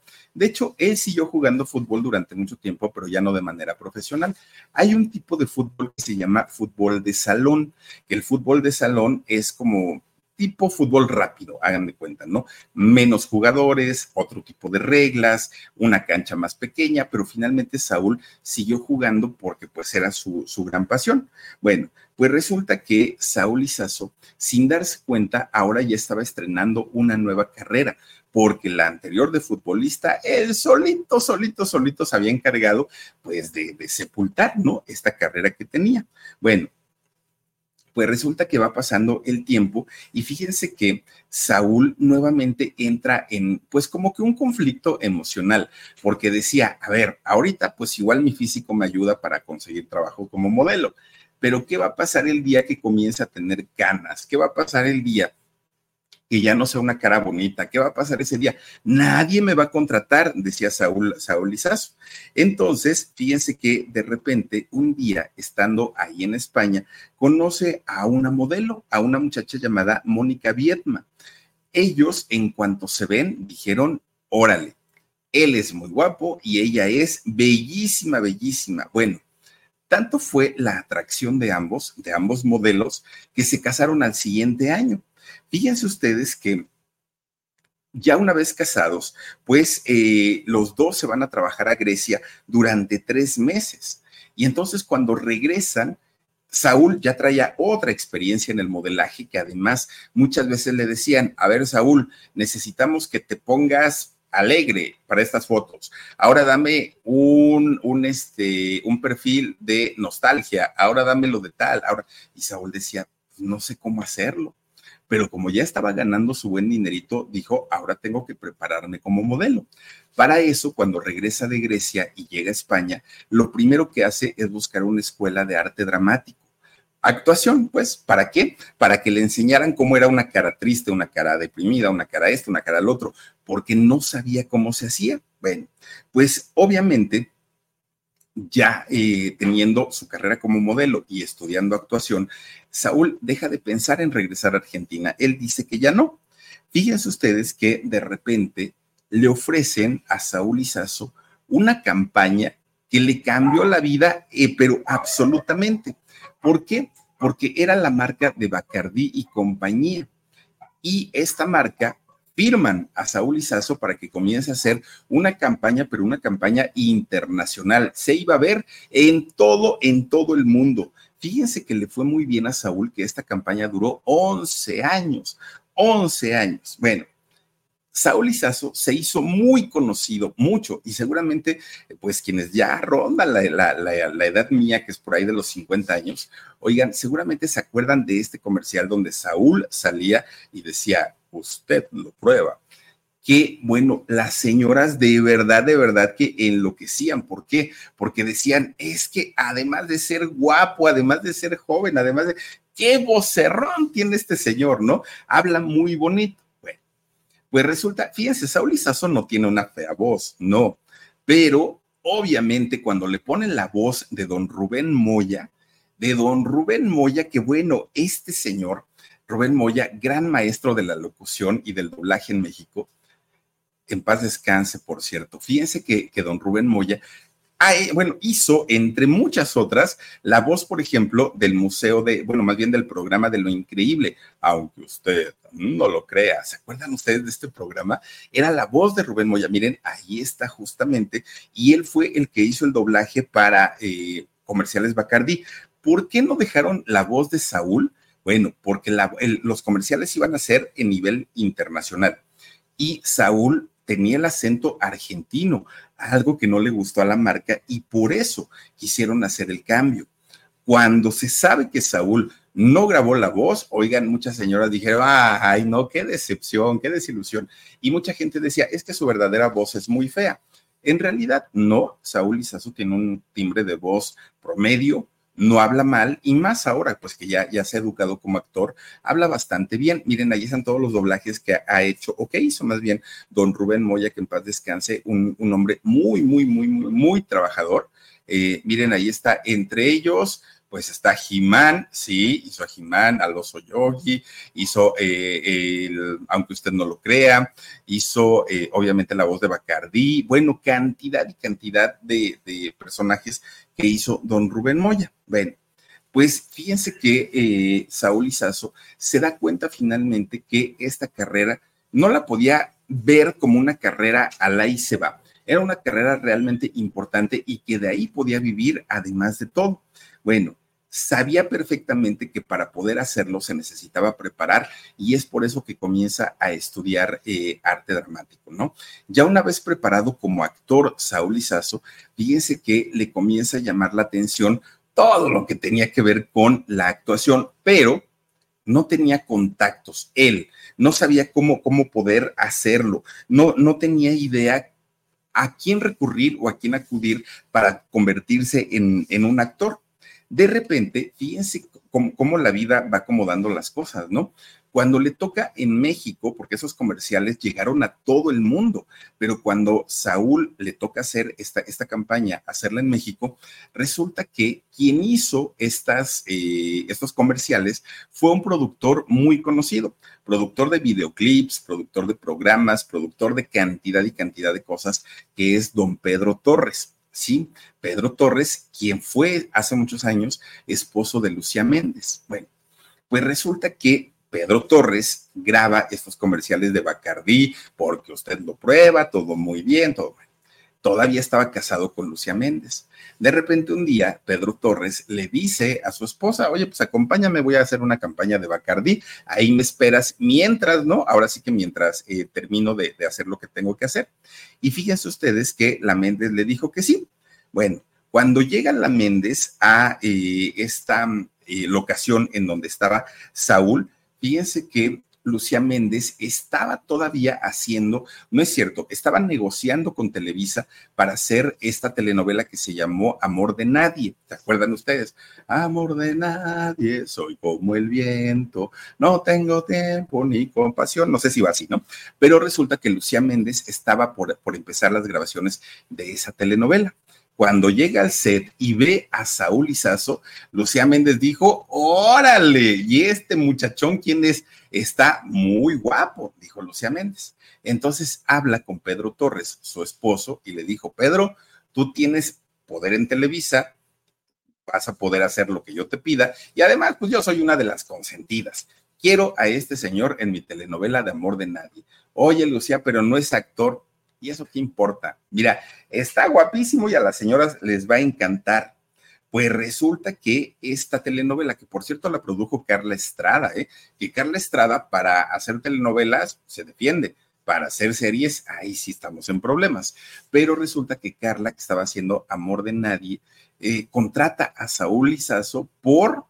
De hecho, él siguió jugando fútbol durante mucho tiempo, pero ya no de manera profesional. Hay un tipo de fútbol que se llama fútbol de salón, que el fútbol de salón es como tipo fútbol rápido, hagan de cuenta, ¿no? Menos jugadores, otro tipo de reglas, una cancha más pequeña, pero finalmente Saúl siguió jugando porque pues era su, gran pasión. Bueno, pues resulta que Saúl Izazo, sin darse cuenta, ahora ya estaba estrenando una nueva carrera, porque la anterior de futbolista, él solito, solito, solito se había encargado pues de, de sepultar, ¿no? Esta carrera que tenía. Bueno, pues resulta que va pasando el tiempo y fíjense que Saúl nuevamente entra en, pues como que un conflicto emocional, porque decía, a ver, ahorita pues igual mi físico me ayuda para conseguir trabajo como modelo, pero ¿qué va a pasar el día que comience a tener ganas? ¿Qué va a pasar el día que ya no sea una cara bonita. ¿Qué va a pasar ese día? Nadie me va a contratar, decía Saúl, Saúl Izazo. Entonces, fíjense que de repente, un día, estando ahí en España, conoce a una modelo, a una muchacha llamada Mónica Vietma. Ellos, en cuanto se ven, dijeron, órale, él es muy guapo y ella es bellísima, bellísima. Bueno, tanto fue la atracción de ambos, de ambos modelos, que se casaron al siguiente año. Fíjense ustedes que ya una vez casados, pues eh, los dos se van a trabajar a Grecia durante tres meses. Y entonces cuando regresan, Saúl ya traía otra experiencia en el modelaje que además muchas veces le decían, a ver Saúl, necesitamos que te pongas alegre para estas fotos. Ahora dame un, un, este, un perfil de nostalgia, ahora dámelo de tal. Ahora, y Saúl decía, no sé cómo hacerlo pero como ya estaba ganando su buen dinerito, dijo, ahora tengo que prepararme como modelo. Para eso, cuando regresa de Grecia y llega a España, lo primero que hace es buscar una escuela de arte dramático. Actuación, pues, ¿para qué? Para que le enseñaran cómo era una cara triste, una cara deprimida, una cara esta, una cara al otro, porque no sabía cómo se hacía. Bueno, pues obviamente ya eh, teniendo su carrera como modelo y estudiando actuación, Saúl deja de pensar en regresar a Argentina. Él dice que ya no. Fíjense ustedes que de repente le ofrecen a Saúl Izazo una campaña que le cambió la vida, eh, pero absolutamente. ¿Por qué? Porque era la marca de Bacardí y compañía. Y esta marca firman a Saúl Izazo para que comience a hacer una campaña, pero una campaña internacional. Se iba a ver en todo, en todo el mundo. Fíjense que le fue muy bien a Saúl que esta campaña duró 11 años, 11 años. Bueno, Saúl Izazo se hizo muy conocido, mucho, y seguramente, pues quienes ya rondan la, la, edad mía, que es por ahí de los 50 años, oigan, seguramente se acuerdan de este comercial donde Saúl salía y decía, usted lo prueba. Que bueno, las señoras de verdad, de verdad que enloquecían. ¿Por qué? Porque decían, es que además de ser guapo, además de ser joven, además de, qué vocerrón tiene este señor, ¿no? Habla muy bonito. Bueno, pues resulta, fíjense, Saúl Izazo no tiene una fea voz, no, pero obviamente cuando le ponen la voz de don Rubén Moya, de don Rubén Moya, que bueno, este señor Rubén Moya, gran maestro de la locución y del doblaje en México. En paz descanse, por cierto. Fíjense que, que don Rubén Moya bueno, hizo, entre muchas otras, la voz, por ejemplo, del museo de, bueno, más bien del programa de lo increíble, aunque usted no lo crea. ¿Se acuerdan ustedes de este programa? Era la voz de Rubén Moya. Miren, ahí está justamente. Y él fue el que hizo el doblaje para eh, comerciales Bacardi. ¿Por qué no dejaron la voz de Saúl? Bueno, porque los comerciales iban a ser en nivel internacional y Saúl tenía el acento argentino, algo que no le gustó a la marca y por eso quisieron hacer el cambio. Cuando se sabe que Saúl no grabó la voz, oigan, muchas señoras dijeron, ay, no, qué decepción, qué desilusión. Y mucha gente decía, es que su verdadera voz es muy fea. En realidad, no, Saúl Izazu tiene un timbre de voz promedio, no habla mal y más ahora, pues que ya, ya se ha educado como actor, habla bastante bien. Miren, ahí están todos los doblajes que ha hecho o que hizo más bien don Rubén Moya, que en paz descanse, un, hombre muy, muy, muy, muy, muy trabajador. Eh, miren, ahí está, entre ellos, pues está Jimán, sí, hizo a al oso yogi, hizo, eh, el, aunque usted no lo crea, hizo eh, obviamente la voz de Bacardí, bueno, cantidad y cantidad de, de, personajes que hizo don Rubén Moya. Bueno, Pues fíjense que eh, Saúl Izazo se da cuenta finalmente que esta carrera no la podía ver como una carrera a la y se va. Era una carrera realmente importante y que de ahí podía vivir además de todo. Bueno, sabía perfectamente que para poder hacerlo se necesitaba preparar y es por eso que comienza a estudiar eh, arte dramático, ¿no? Ya una vez preparado como actor Saúl Izazo, fíjense que le comienza a llamar la atención todo lo que tenía que ver con la actuación, pero no tenía contactos, él no sabía cómo, cómo poder hacerlo, no, no tenía idea a quién recurrir o a quién acudir para convertirse en, en un actor de repente, fíjense cómo, la vida va acomodando las cosas, ¿no? Cuando le toca en México, porque esos comerciales llegaron a todo el mundo, pero cuando Saúl le toca hacer esta, esta campaña, hacerla en México, resulta que quien hizo estas, eh, estos comerciales fue un productor muy conocido, productor de videoclips, productor de programas, productor de cantidad y cantidad de cosas, que es don Pedro Torres. Sí, Pedro Torres, quien fue hace muchos años esposo de Lucía Méndez. Bueno, pues resulta que Pedro Torres graba estos comerciales de Bacardí porque usted lo prueba, todo muy bien, todo Todavía estaba casado con Lucía Méndez. De repente un día, Pedro Torres le dice a su esposa, oye, pues acompáñame, voy a hacer una campaña de Bacardí, ahí me esperas mientras, ¿no? Ahora sí que mientras eh, termino de, hacer lo que tengo que hacer. Y fíjense ustedes que la Méndez le dijo que sí. Bueno, cuando llega la Méndez a eh, esta eh, locación en donde estaba Saúl, fíjense que Lucía Méndez estaba todavía haciendo, no es cierto, estaba negociando con Televisa para hacer esta telenovela que se llamó Amor de Nadie. ¿Se acuerdan ustedes? Amor de nadie, soy como el viento, no tengo tiempo ni compasión, no sé si va así, ¿no? Pero resulta que Lucía Méndez estaba por, por empezar las grabaciones de esa telenovela. Cuando llega al set y ve a Saúl Izazo, Lucía Méndez dijo, órale, ¿y este muchachón quién es? Está muy guapo, dijo Lucía Méndez. Entonces habla con Pedro Torres, su esposo, y le dijo, Pedro, tú tienes poder en Televisa, vas a poder hacer lo que yo te pida, y además, pues yo soy una de las consentidas. Quiero a este señor en mi telenovela de Amor de Nadie. Oye, Lucía, pero no es actor, ¿Y eso qué importa? Mira, está guapísimo y a las señoras les va a encantar. Pues resulta que esta telenovela, que por cierto la produjo Carla Estrada, ¿eh? que Carla Estrada para hacer telenovelas se defiende, para hacer series, ahí sí estamos en problemas. Pero resulta que Carla, que estaba haciendo Amor de Nadie, eh, contrata a Saúl Lizazo por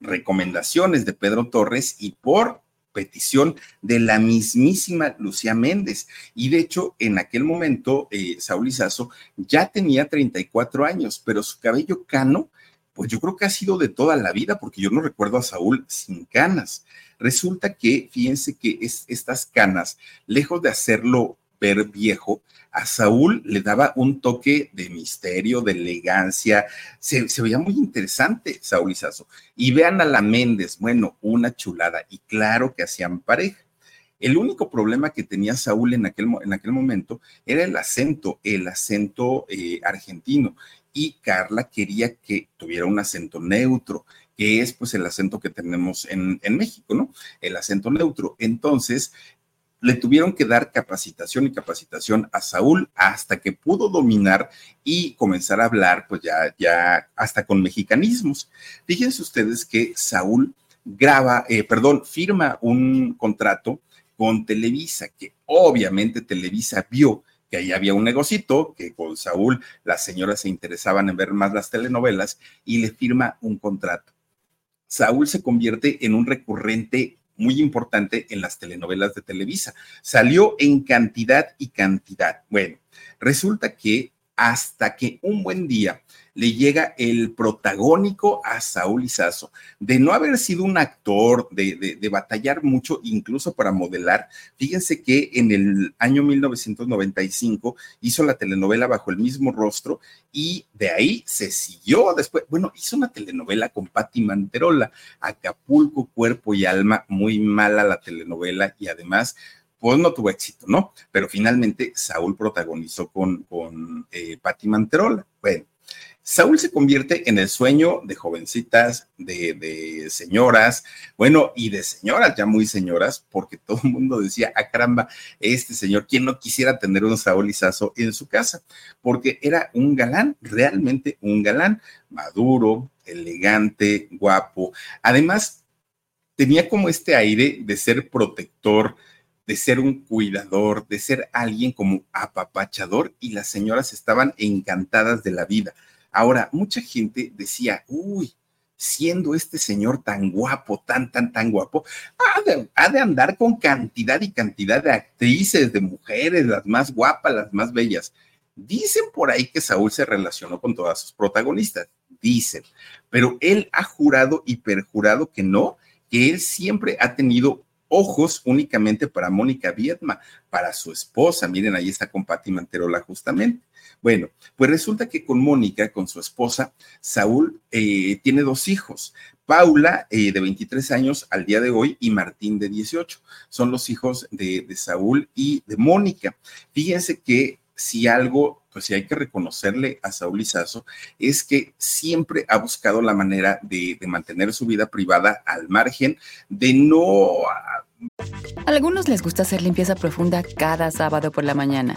recomendaciones de Pedro Torres y por petición de la mismísima Lucía Méndez. Y de hecho, en aquel momento, eh, Saúl Izazo ya tenía 34 años, pero su cabello cano, pues yo creo que ha sido de toda la vida, porque yo no recuerdo a Saúl sin canas. Resulta que, fíjense que es, estas canas, lejos de hacerlo ver viejo, a Saúl le daba un toque de misterio, de elegancia, se, veía muy interesante Saúl Izazo. Y vean a la Méndez, bueno, una chulada, y claro que hacían pareja. El único problema que tenía Saúl en aquel, en aquel momento era el acento, el acento eh, argentino. Y Carla quería que tuviera un acento neutro, que es pues el acento que tenemos en, en México, ¿no? El acento neutro. Entonces, le tuvieron que dar capacitación y capacitación a Saúl hasta que pudo dominar y comenzar a hablar, pues ya, ya hasta con mexicanismos. Fíjense ustedes que Saúl graba, eh, perdón, firma un contrato con Televisa, que obviamente Televisa vio que ahí había un negocito, que con Saúl las señoras se interesaban en ver más las telenovelas y le firma un contrato. Saúl se convierte en un recurrente muy importante en las telenovelas de Televisa. Salió en cantidad y cantidad. Bueno, resulta que hasta que un buen día le llega el protagónico a Saúl Izazo, de no haber sido un actor, de, de, batallar mucho incluso para modelar. Fíjense que en el año 1995 hizo la telenovela Bajo el mismo rostro y de ahí se siguió después, bueno, hizo una telenovela con Patti Manterola, Acapulco, Cuerpo y Alma, muy mala la telenovela y además pues no tuvo éxito, ¿no? Pero finalmente Saúl protagonizó con, con eh, Patti Manterola. Bueno, Saúl se convierte en el sueño de jovencitas, de, señoras, bueno, y de señoras, ya muy señoras, porque todo el mundo decía, ah, caramba, este señor, ¿quién no quisiera tener un Saúl Izazo en su casa? Porque era un galán, realmente un galán, maduro, elegante, guapo. Además, tenía como este aire de ser protector, de ser un cuidador, de ser alguien como apapachador y las señoras estaban encantadas de la vida. Ahora, mucha gente decía, uy, siendo este señor tan guapo, tan, tan, tan guapo, ha de, andar con cantidad y cantidad de actrices, de mujeres, las más guapas, las más bellas. Dicen por ahí que Saúl se relacionó con todas sus protagonistas, dicen, pero él ha jurado y perjurado que no, que él siempre ha tenido ojos únicamente para Mónica Viedma, para su esposa. Miren, ahí está con Patti Manterola justamente. Bueno, pues resulta que con Mónica, con su esposa, Saúl eh, tiene dos hijos. Paula, eh, de 23 años al día de hoy, y Martín, de 18. Son los hijos de, Saúl y de Mónica. Fíjense que si algo, pues si hay que reconocerle a Saúl Izazo, es que siempre ha buscado la manera de, de mantener su vida privada al margen, de no algunos les gusta hacer limpieza profunda cada sábado por la mañana.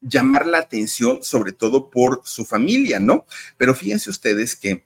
llamar la atención, sobre todo por su familia, ¿no? Pero fíjense ustedes que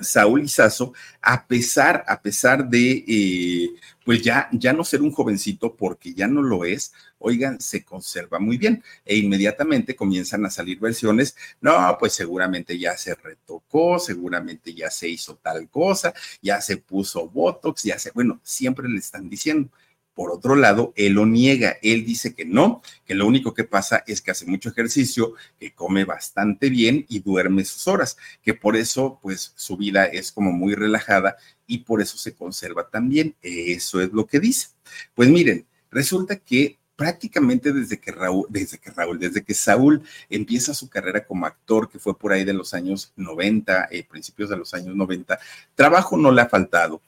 Saúl Izazo, a pesar, a pesar de, eh, pues ya, ya no ser un jovencito, porque ya no lo es, oigan, se conserva muy bien. E inmediatamente comienzan a salir versiones, no, pues seguramente ya se retocó, seguramente ya se hizo tal cosa, ya se puso Botox, ya se, bueno, siempre le están diciendo. Por otro lado, él lo niega, él dice que no, que lo único que pasa es que hace mucho ejercicio, que come bastante bien y duerme sus horas, que por eso pues su vida es como muy relajada y por eso se conserva también. Eso es lo que dice. Pues miren, resulta que prácticamente desde que Raúl, desde que Raúl, desde que Saúl empieza su carrera como actor, que fue por ahí de los años 90, eh, principios de los años 90, trabajo no le ha faltado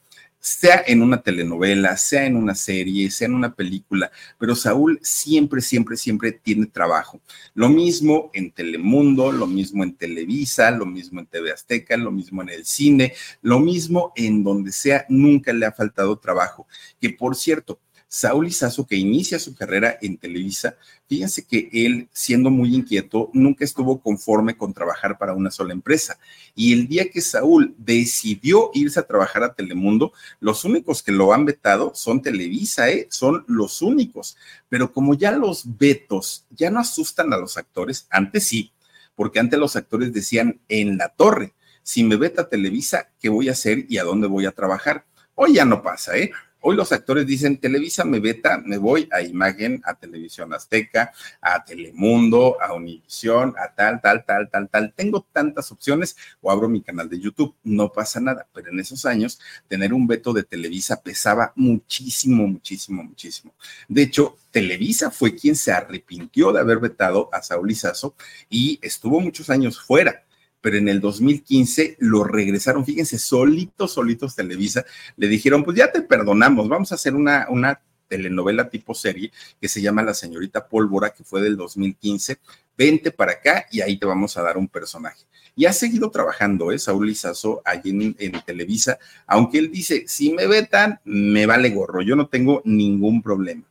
sea en una telenovela, sea en una serie, sea en una película, pero Saúl siempre, siempre, siempre tiene trabajo. Lo mismo en Telemundo, lo mismo en Televisa, lo mismo en TV Azteca, lo mismo en el cine, lo mismo en donde sea, nunca le ha faltado trabajo. Que por cierto, Saúl Izazo, que inicia su carrera en Televisa, fíjense que él, siendo muy inquieto, nunca estuvo conforme con trabajar para una sola empresa. Y el día que Saúl decidió irse a trabajar a Telemundo, los únicos que lo han vetado son Televisa, ¿eh? son los únicos. Pero como ya los vetos ya no asustan a los actores, antes sí, porque antes los actores decían en la torre, si me veta Televisa, ¿qué voy a hacer y a dónde voy a trabajar? Hoy ya no pasa, ¿eh? Hoy los actores dicen, Televisa me veta, me voy a Imagen, a Televisión Azteca, a Telemundo, a Univisión, a tal, tal, tal, tal, tal. Tengo tantas opciones o abro mi canal de YouTube. No pasa nada, pero en esos años tener un veto de Televisa pesaba muchísimo, muchísimo, muchísimo. De hecho, Televisa fue quien se arrepintió de haber vetado a Saúl Izazo y estuvo muchos años fuera pero en el 2015 lo regresaron, fíjense, solitos, solitos Televisa, le dijeron, pues ya te perdonamos, vamos a hacer una, una telenovela tipo serie que se llama La señorita Pólvora, que fue del 2015, vente para acá y ahí te vamos a dar un personaje. Y ha seguido trabajando, ¿eh? Saúl Lizazo, allí en, en, Televisa, aunque él dice, si me vetan, me vale gorro, yo no tengo ningún problema.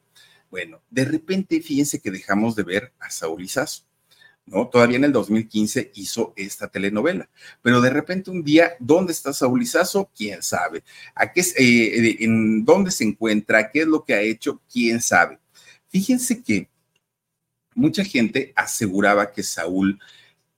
Bueno, de repente, fíjense que dejamos de ver a Saúl Lizazo. ¿No? Todavía en el 2015 hizo esta telenovela, pero de repente un día, ¿dónde está Saúl Izazo? ¿Quién sabe? ¿A qué, eh, ¿En dónde se encuentra? ¿Qué es lo que ha hecho? ¿Quién sabe? Fíjense que mucha gente aseguraba que Saúl,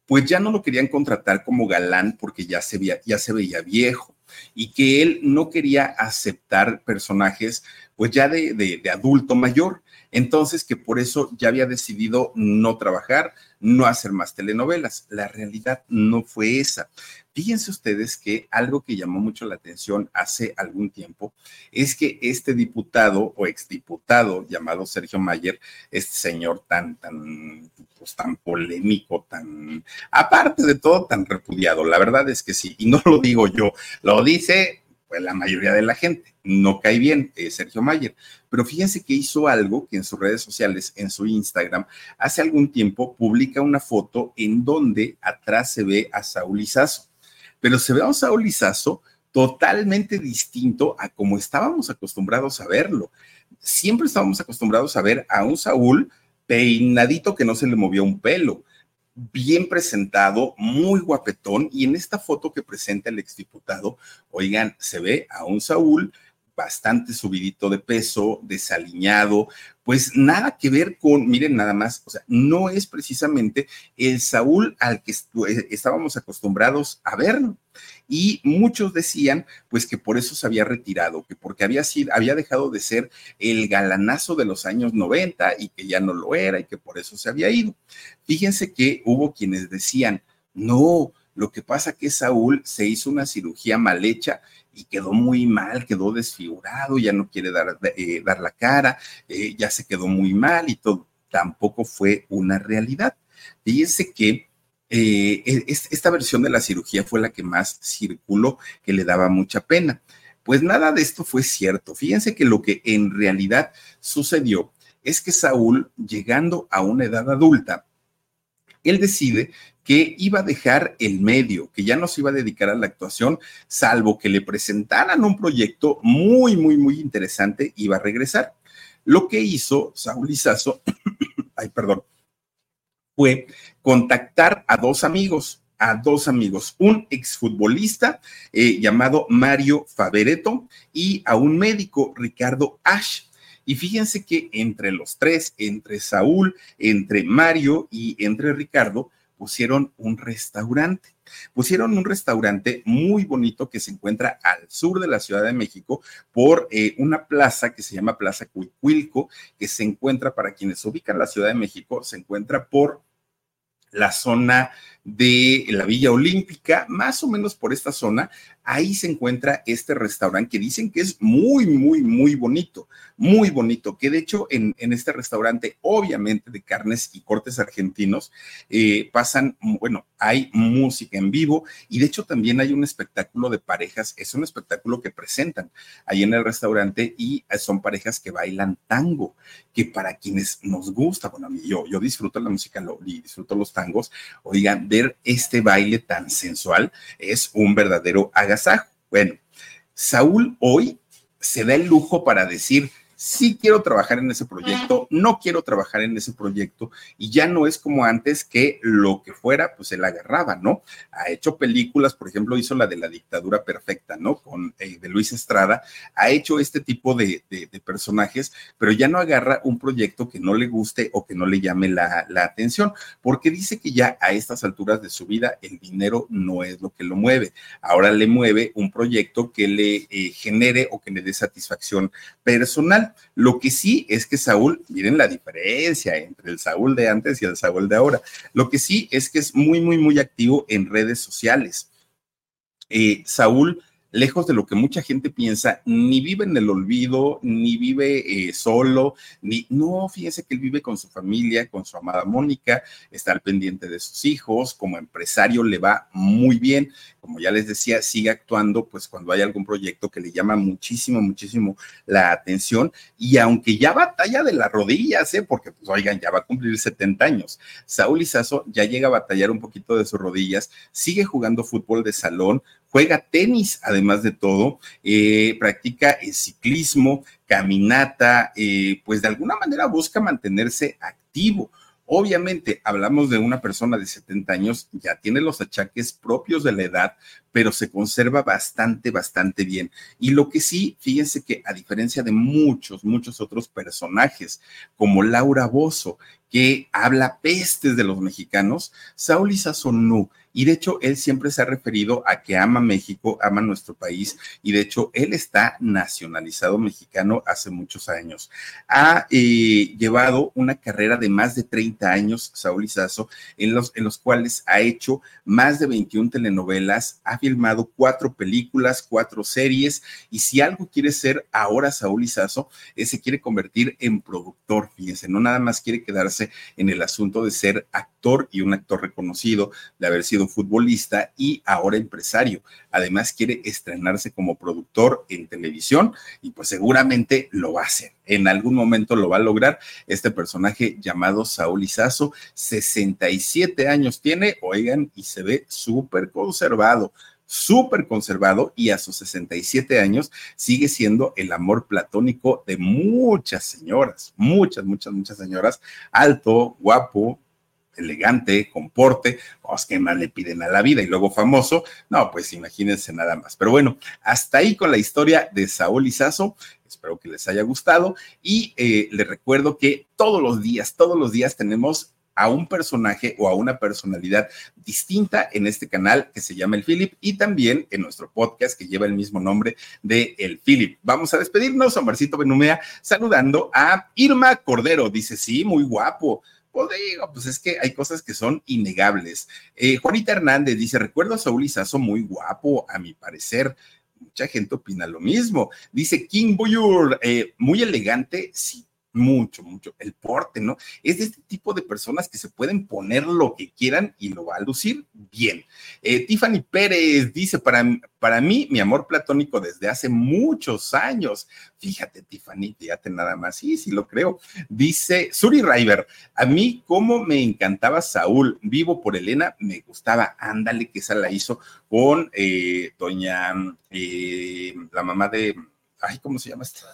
pues ya no lo querían contratar como galán porque ya se veía, ya se veía viejo y que él no quería aceptar personajes pues ya de, de adulto mayor Entonces, que por eso ya había decidido no trabajar, no hacer más telenovelas. La realidad no fue esa. Fíjense ustedes que algo que llamó mucho la atención hace algún tiempo es que este diputado o exdiputado llamado Sergio Mayer, este señor tan, tan, pues, tan polémico, tan, aparte de todo, tan repudiado, la verdad es que sí, y no lo digo yo, lo dice la mayoría de la gente. No cae bien eh, Sergio Mayer. Pero fíjense que hizo algo que en sus redes sociales, en su Instagram, hace algún tiempo publica una foto en donde atrás se ve a Saúl Izazo. Pero se ve a un Saúl Izazo totalmente distinto a como estábamos acostumbrados a verlo. Siempre estábamos acostumbrados a ver a un Saúl peinadito que no se le movió un pelo bien presentado, muy guapetón, y en esta foto que presenta el exdiputado, oigan, se ve a un Saúl bastante subidito de peso, desaliñado, pues nada que ver con, miren nada más, o sea, no es precisamente el Saúl al que eh, estábamos acostumbrados a ver. Y muchos decían, pues que por eso se había retirado, que porque había sido, había dejado de ser el galanazo de los años 90 y que ya no lo era y que por eso se había ido. Fíjense que hubo quienes decían, no, lo que pasa que Saúl se hizo una cirugía mal hecha y quedó muy mal, quedó desfigurado, ya no quiere dar, eh, dar la cara, eh, ya se quedó muy mal y todo. Tampoco fue una realidad. Fíjense que eh, e, esta versión de la cirugía fue la que más circuló, que le daba mucha pena. Pues nada de esto fue cierto. Fíjense que lo que en realidad sucedió es que Saúl, llegando a una edad adulta, él decide que iba a dejar el medio, que ya no se iba a dedicar a la actuación, salvo que le presentaran un proyecto muy, muy, muy interesante, iba a regresar. Lo que hizo Saúl Izazo, ay, perdón, fue contactar a dos amigos, a dos amigos, un exfutbolista eh, llamado Mario Favereto y a un médico, Ricardo Ash. Y fíjense que entre los tres, entre Saúl, entre Mario y entre Ricardo, pusieron un restaurante. Pusieron un restaurante muy bonito que se encuentra al sur de la Ciudad de México por eh, una plaza que se llama Plaza Cuicuilco, que se encuentra, para quienes ubican la Ciudad de México, se encuentra por la zona de la Villa Olímpica, más o menos por esta zona, ahí se encuentra este restaurante que dicen que es muy, muy, muy bonito, muy bonito, que de hecho en, este restaurante, obviamente de carnes y cortes argentinos, eh, pasan, bueno, hay música en vivo y de hecho también hay un espectáculo de parejas, es un espectáculo que presentan ahí en el restaurante y son parejas que bailan tango, que para quienes nos gusta, bueno, a mí yo, yo disfruto la música y disfruto los tangos, oigan, este baile tan sensual es un verdadero Bueno, Saúl hoy se da el lujo para decir, sí quiero trabajar en ese proyecto, no quiero trabajar en ese proyecto y ya no es como antes que lo que fuera, pues él agarraba, ¿no? Ha hecho películas, por ejemplo, hizo la de la dictadura perfecta, ¿no? Con eh, de Luis Estrada, ha hecho este tipo de, personajes, pero ya no agarra un proyecto que no le guste o que no le llame la, atención, porque dice que ya a estas alturas de su vida el dinero no es lo que lo mueve, ahora le mueve un proyecto que le eh, genere o que le dé satisfacción personal. Lo que sí es que Saúl, miren la diferencia entre el Saúl de antes y el Saúl de ahora. Lo que sí es que es muy, muy, muy activo en redes sociales. Eh, Saúl lejos de lo que mucha gente piensa, ni vive en el olvido, ni vive eh, solo, ni no, fíjense que él vive con su familia, con su amada Mónica, está al pendiente de sus hijos, como empresario le va muy bien, como ya les decía, sigue actuando pues cuando hay algún proyecto que le llama muchísimo, muchísimo la atención y aunque ya batalla de las rodillas, ¿eh? porque pues oigan, ya va a cumplir 70 años, Saúl Izazo ya llega a batallar un poquito de sus rodillas, sigue jugando fútbol de salón, juega tenis, además de todo, eh, practica el ciclismo, caminata, eh, pues de alguna manera busca mantenerse activo. Obviamente, hablamos de una persona de 70 años, ya tiene los achaques propios de la edad, pero se conserva bastante, bastante bien. Y lo que sí, fíjense que a diferencia de muchos, muchos otros personajes, como Laura Bozo, que habla pestes de los mexicanos, Saúl Izazo no Y de hecho, él siempre se ha referido a que ama México, ama nuestro país, y de hecho, él está nacionalizado mexicano hace muchos años. Ha eh, llevado una carrera de más de 30 años, Saúl Izazo, en los, en los cuales ha hecho más de 21 telenovelas, ha filmado cuatro películas, cuatro series, y si algo quiere ser ahora Saúl Izazo, es se quiere convertir en productor, fíjense, no nada más quiere quedarse en el asunto de ser actor y un actor reconocido, de haber sido futbolista y ahora empresario. Además quiere estrenarse como productor en televisión y pues seguramente lo va a hacer. En algún momento lo va a lograr este personaje llamado Saúl Izazo. 67 años tiene, oigan, y se ve súper conservado súper conservado y a sus 67 años sigue siendo el amor platónico de muchas señoras, muchas, muchas, muchas señoras, alto, guapo, elegante, comporte, pues, ¿qué más le piden a la vida? Y luego famoso, no, pues imagínense nada más. Pero bueno, hasta ahí con la historia de Saúl Izazo. Espero que les haya gustado y eh, les recuerdo que todos los días, todos los días tenemos a un personaje o a una personalidad distinta en este canal que se llama El Philip y también en nuestro podcast que lleva el mismo nombre de El Philip. Vamos a despedirnos, Omarcito Benumea, saludando a Irma Cordero. Dice, sí, muy guapo. Pues digo, pues es que hay cosas que son innegables. Eh, Juanita Hernández dice, recuerdo a Saúl Izazo muy guapo, a mi parecer. Mucha gente opina lo mismo. Dice King Boyur, eh, muy elegante, sí, mucho, mucho. El porte, ¿no? Es de este tipo de personas que se pueden poner lo que quieran y lo va a lucir bien. Eh, Tiffany Pérez dice, para, para mí, mi amor platónico desde hace muchos años. Fíjate, Tiffany, fíjate nada más. Sí, sí, lo creo. Dice Suri River, a mí, como me encantaba Saúl, vivo por Elena, me gustaba. Ándale, que esa la hizo con eh, doña, eh, la mamá de, ay, ¿cómo se llama esta?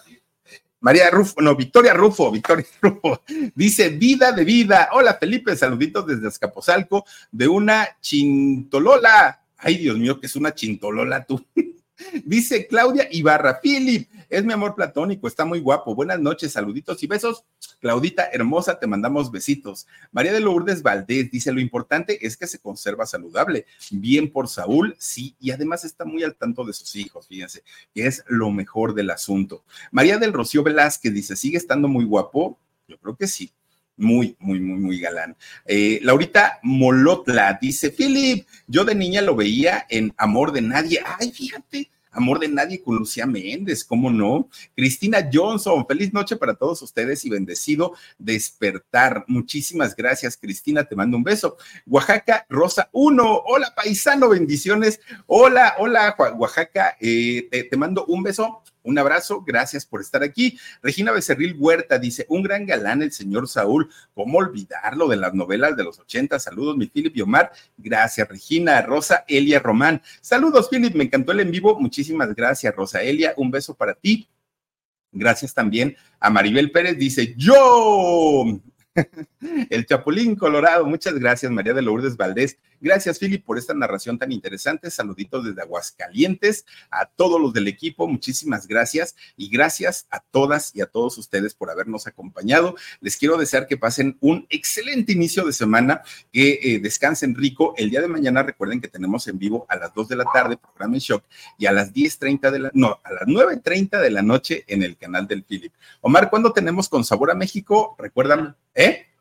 María Rufo, no, Victoria Rufo, Victoria Rufo, dice vida de vida. Hola Felipe, saluditos desde Azcapotzalco de una chintolola. Ay, Dios mío, que es una chintolola tú. Dice Claudia Ibarra, Philip, es mi amor platónico, está muy guapo. Buenas noches, saluditos y besos. Claudita, hermosa, te mandamos besitos. María de Lourdes Valdés dice, lo importante es que se conserva saludable. Bien por Saúl, sí, y además está muy al tanto de sus hijos, fíjense, que es lo mejor del asunto. María del Rocío Velázquez dice, ¿sigue estando muy guapo? Yo creo que sí muy, muy, muy, muy galán. Eh, Laurita Molotla dice, Philip, yo de niña lo veía en Amor de Nadie. Ay, fíjate, Amor de Nadie con Lucía Méndez, ¿cómo no? Cristina Johnson, feliz noche para todos ustedes y bendecido despertar. Muchísimas gracias, Cristina, te mando un beso. Oaxaca Rosa 1, hola paisano, bendiciones. Hola, hola, Oaxaca, eh, te mando un beso un abrazo, gracias por estar aquí. Regina Becerril Huerta dice, un gran galán el señor Saúl, ¿cómo olvidarlo de las novelas de los 80? Saludos, mi Philip y Omar. Gracias, Regina. Rosa Elia Román. Saludos, Philip, me encantó el en vivo. Muchísimas gracias, Rosa Elia. Un beso para ti. Gracias también a Maribel Pérez. Dice, yo, el Chapulín Colorado. Muchas gracias, María de Lourdes Valdés. Gracias, Philip, por esta narración tan interesante. Saluditos desde Aguascalientes a todos los del equipo. Muchísimas gracias y gracias a todas y a todos ustedes por habernos acompañado. Les quiero desear que pasen un excelente inicio de semana, que eh, descansen rico. El día de mañana recuerden que tenemos en vivo a las 2 de la tarde programa en shock y a las 10.30 de la, no, a las 9.30 de la noche en el canal del Philip. Omar, ¿cuándo tenemos con Sabor a México? Recuerdan, ¿eh?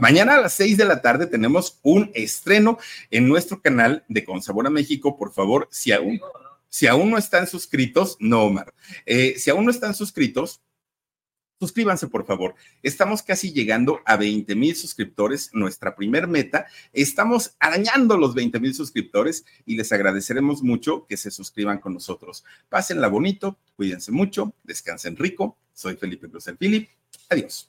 Mañana a las seis de la tarde tenemos un estreno en nuestro canal de Sabor a México. Por favor, si aún, si aún no están suscritos, no, Omar, eh, si aún no están suscritos, Suscríbanse, por favor. Estamos casi llegando a 20 mil suscriptores, nuestra primer meta. Estamos arañando los 20 mil suscriptores y les agradeceremos mucho que se suscriban con nosotros. Pásenla bonito, cuídense mucho, descansen rico. Soy Felipe Cruz Philip. Adiós.